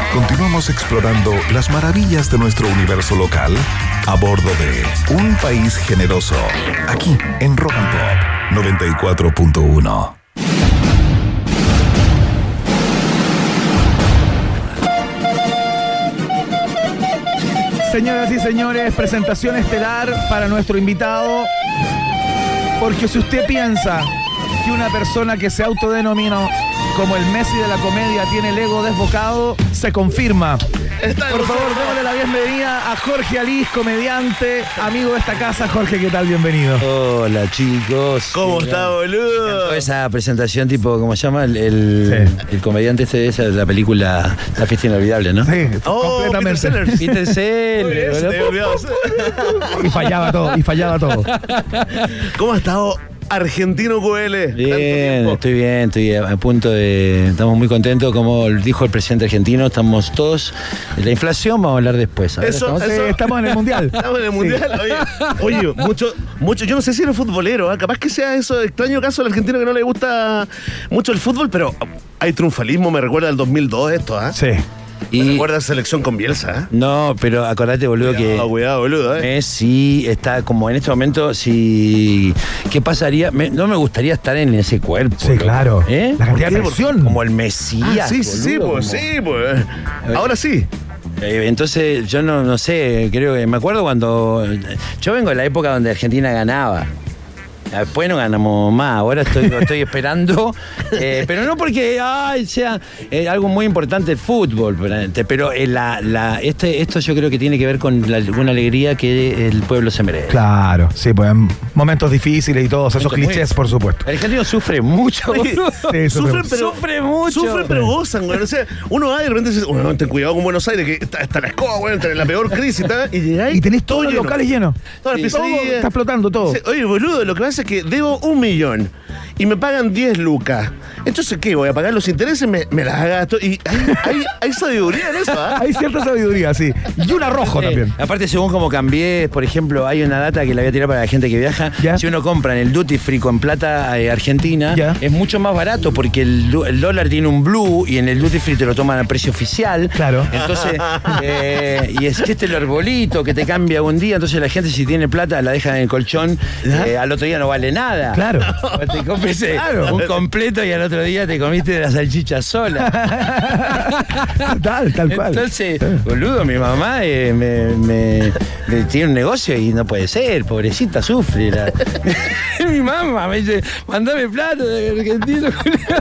Continuamos explorando las maravillas de nuestro universo local a bordo de Un País Generoso, aquí en Rock and Pop 94.1. Señoras y señores, presentación estelar para nuestro invitado. Porque si usted piensa que una persona que se autodenomina como el Messi de la comedia tiene el ego desbocado, se confirma. Por favor, démosle la bienvenida a Jorge Alís, comediante, amigo de esta casa. Jorge, ¿qué tal? Bienvenido. Hola chicos. ¿Cómo Sí, está, boludo? Esa presentación tipo, ¿cómo se llama? El, el, el comediante este de esa, de la película La fiesta inolvidable, ¿no? Sí, Oh, completamente. Peter Sellers. Peter Sellers. Y fallaba todo, y fallaba todo. ¿Cómo ha estado Argentino QL? Tanto Bien, tiempo. estoy bien, estoy a a punto de. Estamos muy contentos, como dijo el presidente argentino, estamos todos. La inflación vamos a hablar después. Ahora Eso, estamos- eso. Estamos en el Mundial. Estamos en el mundial. Oye, oye, mucho, mucho, yo no sé si eres futbolero, ¿ah? capaz que sea eso extraño caso del argentino que no le gusta mucho el fútbol, pero hay triunfalismo, me recuerda al 2002 esto, ¿ah? Sí. Y, recuerda a selección con Bielsa, ¿ah? no, pero acordate, boludo, que. Cuidado, cuidado, boludo, ¿eh? Messi está como en este momento, si. ¿Qué pasaría? Me- no me gustaría estar en ese cuerpo. Sí, claro. ¿Eh? La cantidad de presión. Como el Mesías. Ah, sí, sí, pues, como- sí, pues. Ahora sí. Eh, entonces, yo no, no sé, creo que me acuerdo cuando. Yo vengo de la época donde Argentina ganaba. Después no ganamos más, ahora estoy, estoy esperando, eh, pero no porque ay, sea eh, algo muy importante el fútbol, pero, pero, eh, la, la- este, esto yo creo que tiene que ver con la, alguna alegría que el pueblo se merece. Claro, sí, pues en momentos difíciles y todos esos muy- clichés, por supuesto. El argentino sufre mucho, boludo. Sí, [LAUGHS] Sufren, pero, Sufre mucho. Sufren, pero gozan, güey. O sea, uno va y de repente dice, bueno, ten cuidado con Buenos Aires, que está, está la escoba, güey, está en la peor crisis, ¿tá? y llegáis. Y tenés todos los lleno. locales llenos. Todas las Todo, pizzerías. está explotando todo. Oye, boludo, lo que pasa que debo un millón y me pagan 10 lucas. Entonces, ¿qué? ¿Voy a pagar los intereses? Me, me las gasto. Y hay, hay, hay sabiduría en eso, ¿ah? [LAUGHS] Hay cierta sabiduría, sí. Y una rojo Eh, también. aparte, según como cambié, por ejemplo, hay una data que la voy a tirar para la gente que viaja. Ya. Si uno compra en el duty free con plata eh, argentina, Ya. es mucho más barato porque el, el dólar tiene un blue y en el duty free te lo toman al precio oficial. Claro. Entonces, [LAUGHS] eh, y es que este el arbolito que te cambia un día, entonces la gente si tiene plata la deja en el colchón, eh, al otro día no vale nada. Claro. [LAUGHS] O Te Claro. un completo y al otro día te comiste la salchicha sola. [LAUGHS] tal, tal cual. Entonces, boludo, mi mamá eh, me, me- me tiene un negocio y no puede ser, pobrecita, sufre. la- [LAUGHS] mi mamá me dice, mandame plata de argentino.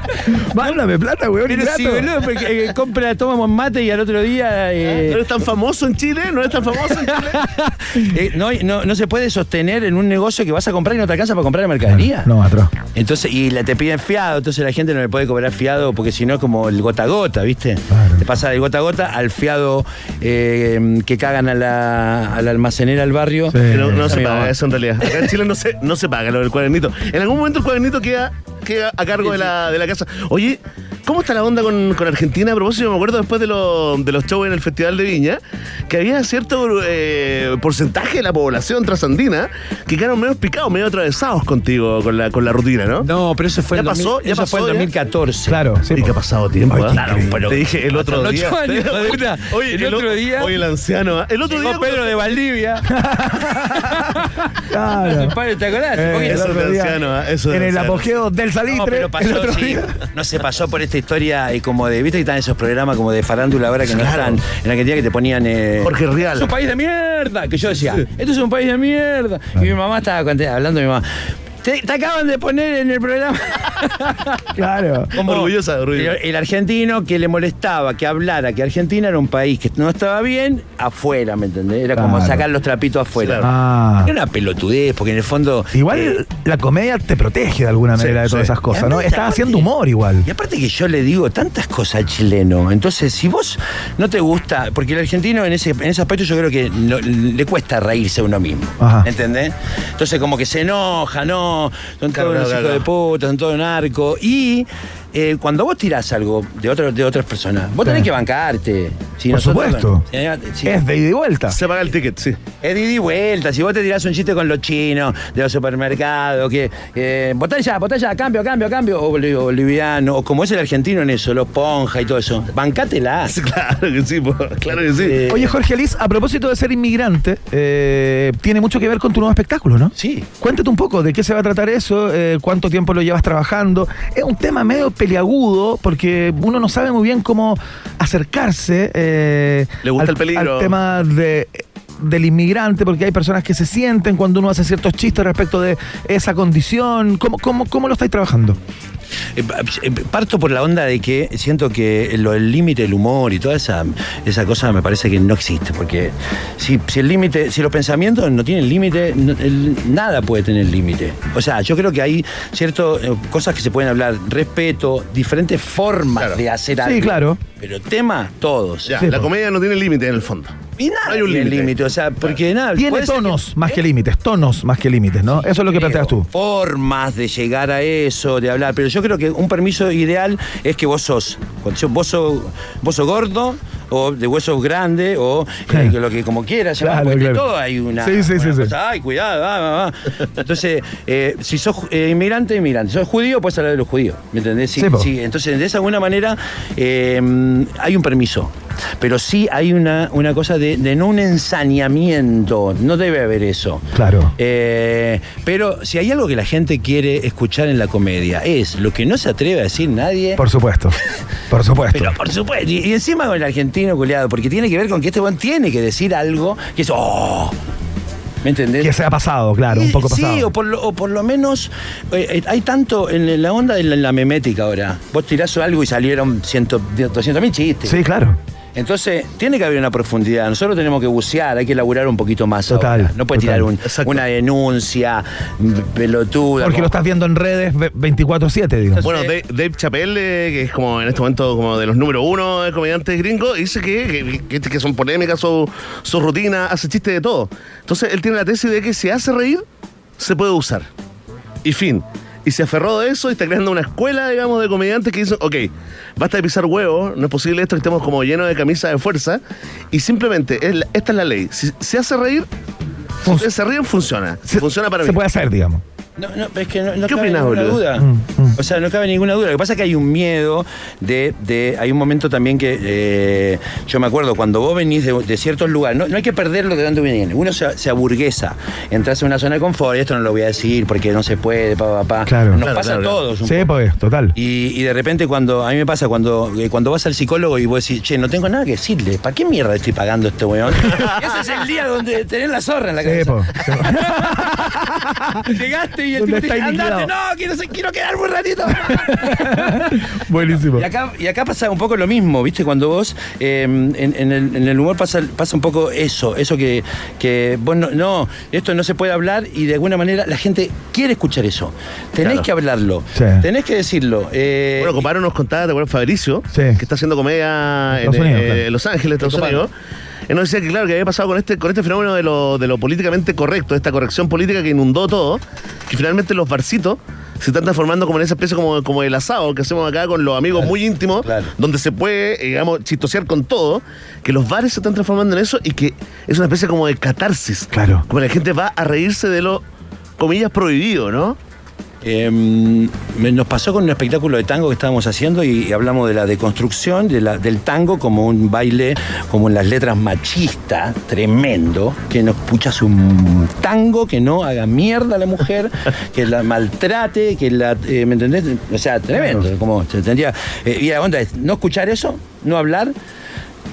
[LAUGHS] Mándame plata, weón. Pero sí, boludo, porque eh, compra, tomamos mate y al otro día... eh, ¿No eres tan famoso en Chile? ¿No eres tan famoso en Chile? eh, no, no, no se puede sostener en un negocio que vas a comprar y no te alcanza para comprar la mercadería. No, atroz. Entonces, y la, te piden fiado, entonces la gente no le puede cobrar fiado porque si no es como el gota a gota, ¿viste? Claro. Te pasa del gota a gota al fiado eh, que cagan a la, a la almacenera del barrio. Sí. No, no se paga eso en realidad. Acá en Chile no se, no se paga lo del cuadernito. En algún momento el cuadernito queda, queda a cargo de la, de la casa. Oye, ¿cómo está la onda con, con Argentina? A propósito, yo me acuerdo después de, lo- de los shows en el Festival de Viña, que había cierto eh, porcentaje de la población trasandina que quedaron medio picados, medio atravesados contigo con la, con la rutina, ¿no? No, pero eso fue ¿Ya el pasó? 2000 ¿Ya eso pasó fue el ya? 2014. Claro, sí. y que ha pasado tiempo. Ay, ¿eh? qué Claro, pero te dije el otro día. años. [LAUGHS] Oye, El otro día- Oye, el anciano. ¿eh? El otro día. Pedro de Valdivia. Claro. [LAUGHS] Padre, ¿Te acordás? Eh, Oye, eso anciano. Eso de en el anciano. apogeo del salitre, No, pero el pasó, sí. No se pasó por esta historia y como de, viste que están esos programas como de farándula ahora que no Claro. están en Argentina que te ponían eh, Jorge Rial. Es un país de mierda. Que yo decía, esto es un país de mierda. Y mi mamá estaba hablando de mi mamá. Te, te acaban de poner en el programa. [LAUGHS] Claro. Como Orgullosa, orgullosa. El, el argentino que le molestaba que hablara que Argentina era un país que no estaba bien, afuera, ¿me entendés? Era como sacar los trapitos afuera. Claro. Ah. Era una pelotudez, porque en el fondo. Igual eh, la comedia te protege de alguna Sí, manera de todas sí. esas cosas, ¿no? Estás haciendo humor igual. Y aparte que yo le digo tantas cosas al chileno. Entonces, si vos no te gusta, porque el argentino en ese, en ese aspecto yo creo que no- le cuesta reírse a uno mismo. Ajá. ¿Entendés? Entonces como que se enoja, ¿no? Son todos unos hijos de puta, son todos narcos. Y eh, cuando vos tirás algo de, otro- de otras personas, vos tenés Sí. que bancarte. Si Por supuesto. si- si- Es de ida y vuelta. Se paga el ticket, sí. es de ida y vuelta. Si vos te tirás un chiste con los chinos de los supermercados, que eh, botella, botella, cambio, cambio, cambio, o boli- boliviano, o como es el argentino en eso, los ponja y todo eso. Bancátela. [LAUGHS] Claro que sí, po, claro que sí. Eh, Oye, Jorge Liz, a propósito de ser inmigrante, eh, tiene mucho que ver con tu nuevo espectáculo, ¿no? Sí. Cuéntate un poco de qué se va a tratar eso, eh, cuánto tiempo lo llevas trabajando. Es un tema medio peliagudo porque uno no sabe muy bien cómo acercarse eh, Le gusta al, el peligro. al tema de del inmigrante, porque hay personas que se sienten cuando uno hace ciertos chistes respecto de esa condición. ¿Cómo, cómo, cómo lo estáis trabajando? Eh, eh, Parto por la onda de que siento que lo- el límite del humor y toda esa, esa cosa me parece que no existe. Porque si, si el límite, si los pensamientos no tienen límite, no- el- nada puede tener límite. O sea, yo creo que hay ciertas cosas que se pueden hablar, respeto, diferentes formas Claro. de hacer Sí, algo. claro. Pero temas, todos. Ya, Sí, la comedia no tiene límite en el fondo. Y nada No hay un tiene límite. O sea, porque nada. Tiene que- tonos más que límites, tonos más que límites, ¿no? Eso es lo que planteas tú. Formas de llegar a eso, de hablar. Pero yo creo que un permiso ideal es que vos sos. Vos sos, vos sos gordo, o de huesos grandes, o eh, lo que como quieras. Claro, porque de claro. todo hay una. Sí, sí, una sí, cosa, Ay, cuidado, va, va, va". Entonces, eh, si sos eh, inmigrante, inmigrante. Si sos judío, puedes hablar de los judíos. ¿Me entendés? Sí, Sí, po. sí. Entonces, de esa alguna manera, eh, hay un permiso. Pero sí hay una, una cosa de, de no un ensañamiento. No debe haber eso. Claro. Eh, pero si hay algo que la gente quiere escuchar en la comedia, es lo que no se atreve a decir nadie. Por supuesto. Por supuesto. pero por supuesto, y, y encima con el argentino culiado, porque tiene que ver con que este buen tiene que decir algo que es, oh, ¿me entendés? que se ha pasado, claro, un poco Sí, pasado. o por, lo, o por lo menos eh, eh, hay tanto en la onda de la, la memética ahora. Vos tirás algo y salieron 200 mil chistes. Sí, claro. Entonces, tiene que haber una profundidad. Nosotros tenemos que bucear, hay que elaborar un poquito más. Total, ahora. No puedes total. tirar un- una denuncia mm, pelotuda. Porque como- lo estás viendo en redes ve- 24-7, digo. Bueno, Dave, Dave Chappelle, que es como en este momento como de los número uno de comediantes gringos, dice que, que, que- que son polémicas su, su rutina, hace chiste de todo. Entonces él tiene la tesis de que si hace reír, se puede usar. Y fin. Y se aferró de eso y está creando una escuela, digamos, de comediantes que dicen, ok, basta de pisar huevos, no es posible esto que estemos como llenos de camisa de fuerza. Y simplemente, es la- esta es la ley. Si se hace reír, si Fun- se ríen, funciona. Se- funciona para Se mí. puede hacer, digamos. No, no, es que no, no ¿Qué cabe opinás, ninguna boludo? duda. Mm, mm. O sea, no cabe ninguna duda. Lo que pasa es que hay un miedo de. de- hay un momento también que. eh, yo me acuerdo, cuando vos venís de, de ciertos lugares, no, no hay que perderlo de dónde viene. Uno se, se aburguesa. Entras en una zona de confort, y esto no lo voy a decir porque no se puede, pa, pa, pa. Claro. Nos Claro, pasa claro, a todos. un Sí, poco. pues, total. Y, y de repente cuando, a mí me pasa cuando, eh, cuando vas al psicólogo y vos decís, che, no tengo nada que decirle, ¿para qué mierda estoy pagando a este weón? [LAUGHS] Ese es el día donde tenés la zorra en la Sí, cabeza. po. Sí, po. [LAUGHS] Llegaste y el Donde tipo te dice, está andate, liquidado. no, quiero, quiero quedarme un ratito. [LAUGHS] Buenísimo. Y acá, y acá pasa un poco lo mismo, ¿viste? Cuando vos, eh, en, en el, en el humor pasa, pasa un poco eso, eso que, que vos no, no, esto no se puede hablar y de alguna manera la gente quiere escuchar eso. Tenés Claro. que hablarlo, Sí. tenés que decirlo. eh, Bueno, Comparo nos contaba, ¿te acuerdas, Fabricio? Sí. Que está haciendo comedia en, Unidos, eh, claro. en Los Ángeles, Estados. Unidos. Él nos decía que, claro, que había pasado con este, con este fenómeno de lo, de lo políticamente correcto, esta corrección política que inundó todo, que finalmente los barcitos se están transformando como en esa especie como, como el asado que hacemos acá con los amigos muy íntimos, donde se puede, eh, digamos, chistosear con todo, que los bares se están transformando en eso y que es una especie como de catarsis. Claro. Como la gente va a reírse de lo, comillas, prohibido, ¿no? Eh, me- nos pasó con un espectáculo de tango que estábamos haciendo y, y hablamos de la deconstrucción de la- del tango como un baile, como en las letras machista, tremendo, que nos puchas un tango que no haga mierda a la mujer, [LAUGHS] que la maltrate, que la. eh, ¿Me entendés? O sea, tremendo. Como tendría. eh, y la onda es no escuchar eso, no hablar.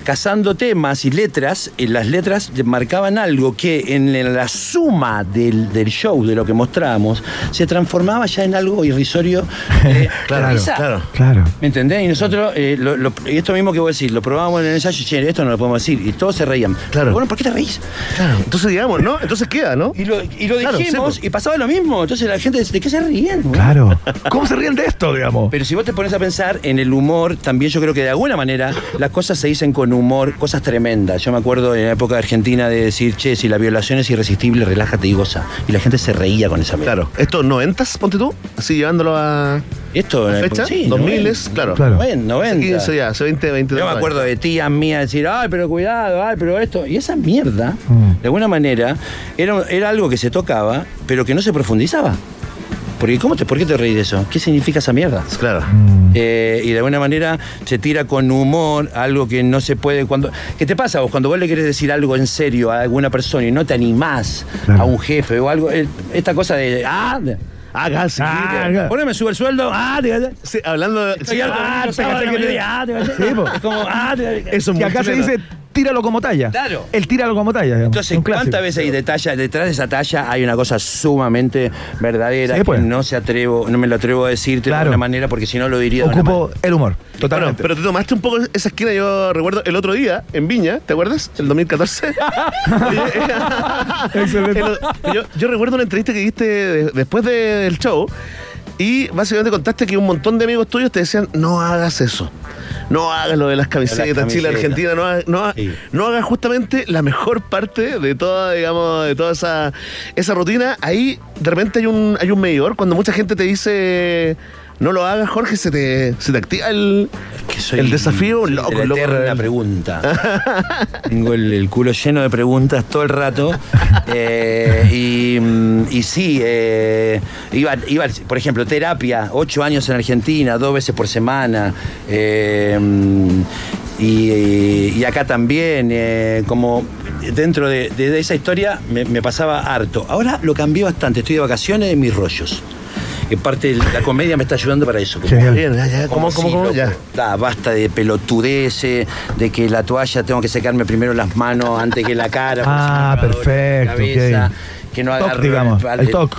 Cazando temas y letras, y las letras marcaban algo que en la suma del, del show, de lo que mostrábamos, se transformaba ya en algo irrisorio. [LAUGHS] eh, de risa. Claro. ¿Me entendés? Y nosotros, eh, lo- lo- y esto mismo que vos decís, lo probábamos en el ensayo, che, esto no lo podemos decir, y todos se reían. Claro. Bueno, ¿por qué te reís? Claro. Entonces, digamos, ¿no? Entonces queda, ¿no? Y lo, y lo Claro, dijimos, y pasaba lo mismo. Entonces la gente dice, ¿de qué se ríen? güey? Claro. [LAUGHS] ¿Cómo se ríen de esto, digamos? Pero si vos te pones a pensar en el humor, también yo creo que de alguna manera las cosas se dicen con humor, cosas tremendas. Yo me acuerdo en la época de Argentina de decir, che, si la violación es irresistible, relájate y goza. Y la gente se reía con esa mierda. Claro. ¿Estos noventas, ponte tú? Así llevándolo a. Esto, ¿A eh, fecha? sí, 2000 90, es, claro. Claro. 90, 90. 15 ya, hace 20, 20 Yo me acuerdo de tías mías decir, ay, pero cuidado, ay, pero esto. Y esa mierda, Mm. de alguna manera, era, era algo que se tocaba, pero que no se profundizaba. Porque ¿cómo te, ¿por qué te reís de eso? ¿Qué significa esa mierda? Claro. Eh, y de alguna manera se tira con humor algo que no se puede cuando ¿qué te pasa vos cuando vos le querés decir algo en serio a alguna persona y no te animás Claro. a un jefe o algo esta cosa de ah de- Haga, sí. Ah, poneme sube el sueldo ah te- sí, hablando de. sí, ah, no que me te- digas, ah, te- Sí, po. es como ah te- Que tíralo como talla. Claro. El tíralo como talla. digamos. Entonces. ¿cuántas veces hay de talla, detrás de esa talla hay una cosa sumamente verdadera Sí, pues. que no se atrevo, no me lo atrevo a decirte Claro. de alguna manera porque si no lo diría de Ocupo el humor. Bueno, Totalmente. pero te tomaste un poco esa esquina, yo recuerdo el otro día en Viña, ¿te acuerdas? El 2014. Oye, [LAUGHS] [LAUGHS] Excelente. el- yo, yo recuerdo una entrevista que diste de- después de- del show y básicamente contaste que un montón de amigos tuyos te decían, no hagas eso. No hagas lo de las camisetas, camisetas. Chile, Argentina, no hagas, no, hagas- Sí. no hagas justamente la mejor parte de toda, digamos, de toda esa, esa rutina. Ahí de repente hay un, hay un medidor, cuando mucha gente te dice no lo hagas, Jorge, se te, se te activa el, que soy el desafío, soy loco, de la eterna pregunta. [LAUGHS] Tengo el, el culo lleno de preguntas todo el rato. [LAUGHS] Eh, y, y sí, eh, iba, iba, por ejemplo, terapia, ocho años en Argentina, dos veces por semana. eh, y, y acá también, eh, como dentro de, de- de esa historia me, me pasaba harto. Ahora lo cambié bastante, estoy de vacaciones en mis rollos. Que parte la comedia me está ayudando para eso. Genial. Ya, ya, ¿cómo, cómo, sí, cómo? loco. Ya. Da, basta de pelotudeces, de que la toalla tengo que secarme primero las manos antes que la cara. Ah, perfecto, cabeza. Que no Toc, agarro digamos, el- el toc.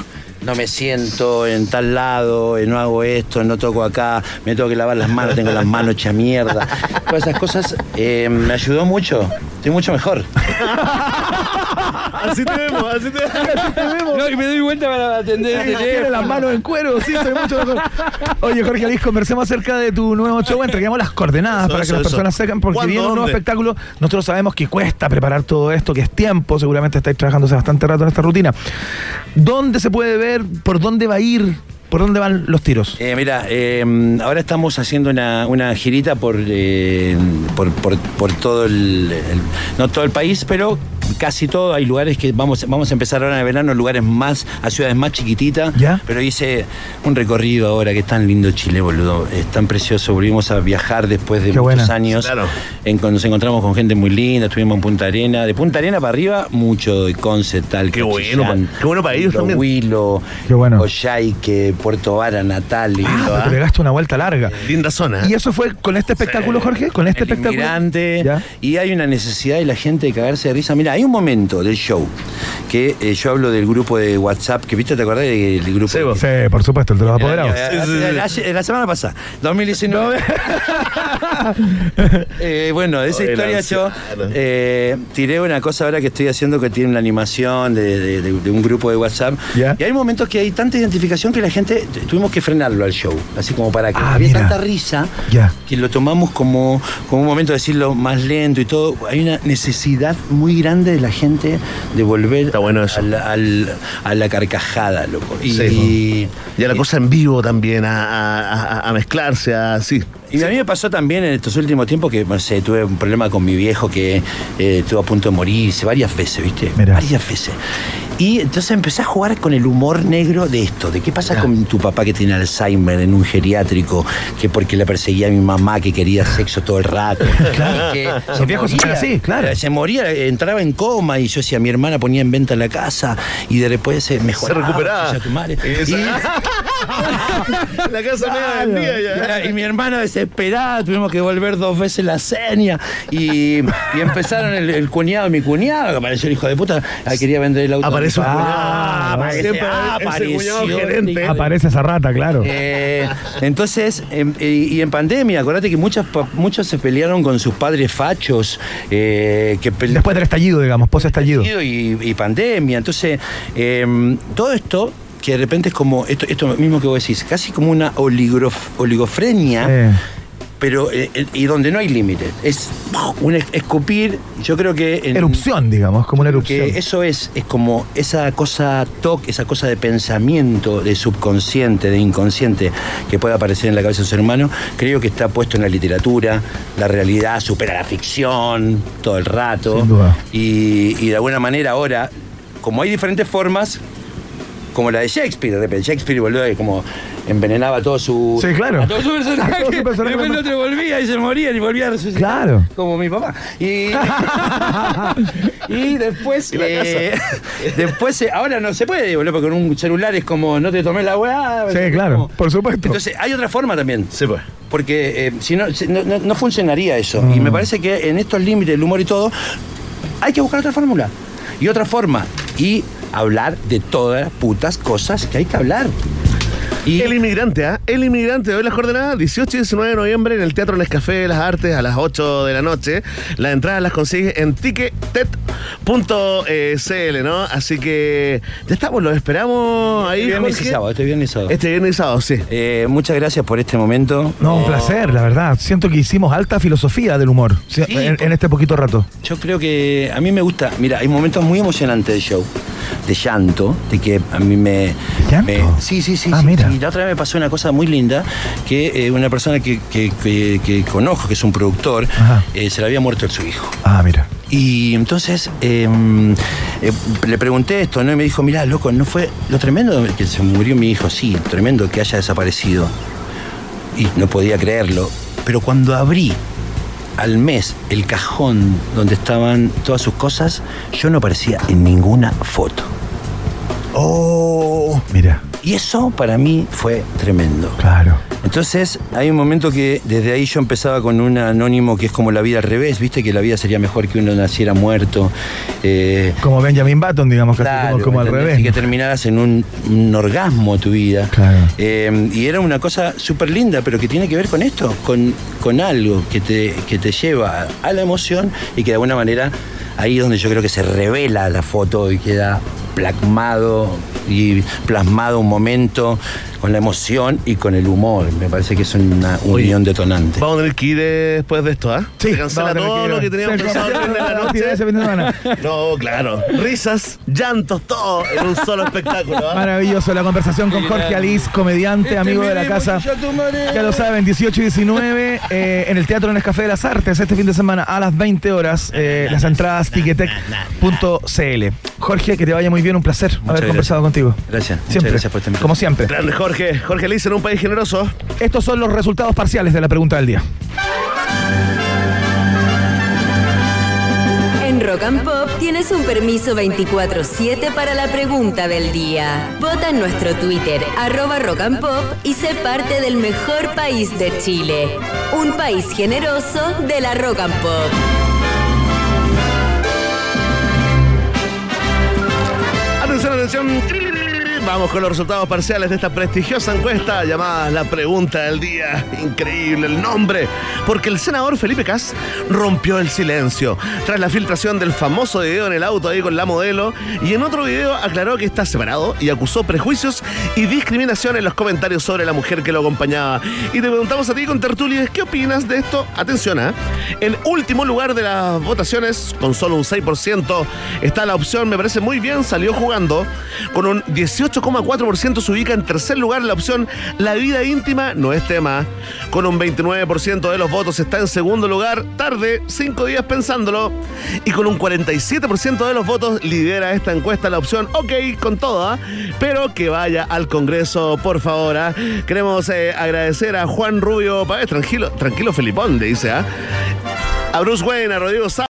No me siento en tal lado, eh, no hago esto, no toco acá, me tengo que lavar las manos, tengo las manos hechas mierda. Todas esas cosas eh, me ayudó mucho. Estoy mucho mejor. Así te vemos, así te vemos. No, y me doy vuelta para atender el las manos en cuero, sí, estoy mucho mejor. Oye, Jorge Alice, conversemos acerca de tu nuevo show. Entreguemos las coordenadas Eso, para eso, que las eso. personas sepan, porque ¿Cuándo, viene un nuevo espectáculo. Nosotros sabemos que cuesta preparar todo esto, que es tiempo. Seguramente estáis trabajando hace bastante rato en esta rutina. ¿Dónde se puede ver? ¿Por dónde va a ir? ¿Por dónde van los tiros? Eh, mira, eh, ahora estamos haciendo una, una girita por, eh, por, por- por todo el, el- no todo el país, pero casi todo. Hay lugares que vamos, vamos a empezar ahora en el verano, lugares más, a ciudades más chiquititas. ¿Ya? Pero hice un recorrido ahora que es tan lindo Chile, boludo. Es tan precioso. Volvimos a viajar después de Qué muchos buena. años. Claro. En- nos encontramos con gente muy linda, estuvimos en Punta Arena. De Punta Arena para arriba, mucho de Conce, tal. Qué bueno, qué bueno para ellos también. Huilo, Qué bueno. Oyaique, Puerto Vara, Natal, lindo, Ah, ¿ah? te pegaste una vuelta larga. Linda zona. ¿Y eso fue con este espectáculo, Sí. Jorge? ¿Con este el espectáculo? y hay una necesidad de la gente de cagarse de risa. Mira, hay un momento del show que eh, yo hablo del grupo de WhatsApp, que viste, ¿te acordás del grupo? Sí, vos. Sí, por supuesto, el de los apoderados. Hace- La semana pasada, 2019. [LAUGHS] Eh, bueno, de esa Oye, historia la yo eh, tiré una cosa ahora que estoy haciendo que tiene una animación de, de- de- de un grupo de WhatsApp. Ya. Y hay momentos que hay tanta identificación que la gente tuvimos que frenarlo al show. Así como para que Ah, había mira. tanta risa Ya. que lo tomamos como, como un momento de decirlo más lento y todo. Hay una necesidad muy grande de la gente de volver Está bueno eso. A, la, al- a la carcajada, loco. Y, Sí, Y a la cosa en vivo también, a, a- a- a mezclarse, así. Y a mí me pasó también en estos últimos tiempos que, no sé, tuve un problema con mi viejo que eh, estuvo a punto de morirse varias veces, ¿viste? Mirá. Varias veces. Y entonces empecé a jugar con el humor negro de esto, de qué pasa Ya. con tu papá que tiene Alzheimer en un geriátrico, que porque le perseguía a mi mamá que quería sexo todo el rato. [LAUGHS] Claro. Que Los viejos son así, claro. Se moría, entraba en coma y yo decía, mi hermana ponía en venta la casa y de después se mejoraba. Se recuperaba. concha tu madre. Y [LAUGHS] la casa media ya. y mi hermano desesperado, tuvimos que volver dos veces la seña. Y, y empezaron el, el cuñado, mi cuñado, que apareció el hijo de puta, ah, quería vender el auto. Aparece un Ah, cuñado. aparece- Siempre ah, ese cuñado apareció. gerente. Aparece esa rata, claro. Eh, entonces, em, y, en pandemia, acordate que muchos, pa- muchos se pelearon con sus padres fachos, eh, que pele- Después del estallido, digamos, post estallido. y, y pandemia. Entonces, eh, todo esto, que de repente es como, esto, esto mismo que vos decís, casi como una oligrof- oligofrenia, Eh, pero eh, y donde no hay límite. Es un es- escupir, yo creo que... en- erupción, digamos, como una erupción. que eso es, es como esa cosa TOC, esa cosa de pensamiento, de subconsciente, de inconsciente que puede aparecer en la cabeza de un ser humano, creo que está puesto en la literatura, la realidad supera la ficción todo el rato. Sin duda. Y, y de alguna manera ahora, como hay diferentes formas, como la de Shakespeare, de repente Shakespeare volvió a- como envenenaba a todo su, Sí, claro. a todo su personaje, [LAUGHS] A todo su personaje. y de repente otro volvía y se moría y volvía a resucitar. Claro. Como mi papá. Y, [LAUGHS] [LAUGHS] y después. eh, después, eh, ahora no se puede, boludo, porque con un celular es como no te tomé la weá. Sí, claro, como- por supuesto. Entonces, hay otra forma también. Sí, pues. Porque eh, si no, no, no- no funcionaría eso. Y Mm. me parece que en estos límites, el humor y todo, hay que buscar otra fórmula. Y otra forma. Y hablar de todas las putas cosas que hay que hablar. Y El inmigrante, ¿ah? El inmigrante. Hoy las coordenadas, 18 y 19 de noviembre en el Teatro Nescafé de las Artes a las 8 de la noche. Las entradas las consigues en ticketet.cl, ¿no? Así que ya estamos, los esperamos ahí. este viernes y Jorge. sábado, este viernes y sábado. Este viernes y sábado, sí. Eh, muchas gracias por este momento. No, un Eh, placer, la verdad. Siento que hicimos alta filosofía del humor sí, en, este poquito rato. Yo creo que a mí me gusta, mira, hay momentos muy emocionantes del show, de llanto, de que a mí me... ¿Llanto? me- sí, sí, sí. Ah, sí, mira. sí. La otra vez me pasó una cosa muy linda, que eh, una persona que, que- que- que conozco, que es un productor, eh, se le había muerto su hijo. Ah, mira. Y entonces eh, eh, le pregunté esto, ¿no? Y me dijo, mirá, loco, ¿no fue lo tremendo que se murió mi hijo? Sí, tremendo que haya desaparecido. Y no podía creerlo. Pero cuando abrí al mes el cajón donde estaban todas sus cosas, yo no aparecía en ninguna foto. Oh, mira, Y eso para mí fue tremendo. claro. Entonces, hay un momento que desde ahí yo empezaba con un anónimo que es como la vida al revés, viste que la vida sería mejor que uno naciera muerto. eh, Como Benjamin Button, digamos, casi claro, como, como al revés. Y que terminaras en un, un orgasmo tu vida. Claro. Eh, y era una cosa súper linda, pero que tiene que ver con esto, con, con algo que te, que te lleva a la emoción y que de alguna manera ahí es donde yo creo que se revela la foto y queda plasmado y plasmado un momento con la emoción y con el humor. Me parece que es una Oye, unión detonante. Vamos a tener que ir eh, después de esto, ¿ah? Sí, Se cancela todo que lo que teníamos pensado de la la actividad ese fin de semana. noche. [LAUGHS] No, claro. Risas, llantos, todo en un solo espectáculo. ¿ah? Maravilloso la conversación con Jorge Alice, comediante, amigo de la casa. Ya lo saben, 18 y 19 eh, en el Teatro Nescafé de las Artes este fin de semana a las 20 horas. eh, las entradas tiquetec.cl. Jorge, que te vaya muy bien, un placer haber gracias. conversado contigo. Gracias. Muchas Siempre, gracias por este como siempre. Grande Jorge. Jorge Liz en un país generoso. Estos son los resultados parciales de la pregunta del día. En Rock and Pop tienes un permiso 24-7 para la pregunta del día. Vota en nuestro Twitter, arroba Rock and Pop, y sé parte del mejor país de Chile. Un país generoso de la Rock and Pop. Atención, atención. Vamos con los resultados parciales de esta prestigiosa encuesta llamada La Pregunta del Día. Increíble el nombre, porque el senador Felipe Cas rompió el silencio tras la filtración del famoso video en el auto ahí con la modelo y en otro video aclaró que está separado y acusó prejuicios y discriminación en los comentarios sobre la mujer que lo acompañaba. Y te preguntamos a ti con Tertulies, ¿qué opinas de esto? Atención, ¿eh? En último lugar de las votaciones, con solo un 6%, está la opción, me parece muy bien, salió jugando con un 18,4% se ubica en tercer lugar la opción La vida íntima no es tema. Con un 29% de los votos está en segundo lugar, tarde, cinco días pensándolo. Y con un 47% de los votos lidera esta encuesta la opción OK con toda, pero que vaya al Congreso, por favor. ¿ah? Queremos eh, agradecer a Juan Rubio Páez, tranquilo, tranquilo Felipón, le dice, ¿ah? a Bruce Wayne, a Rodrigo Sá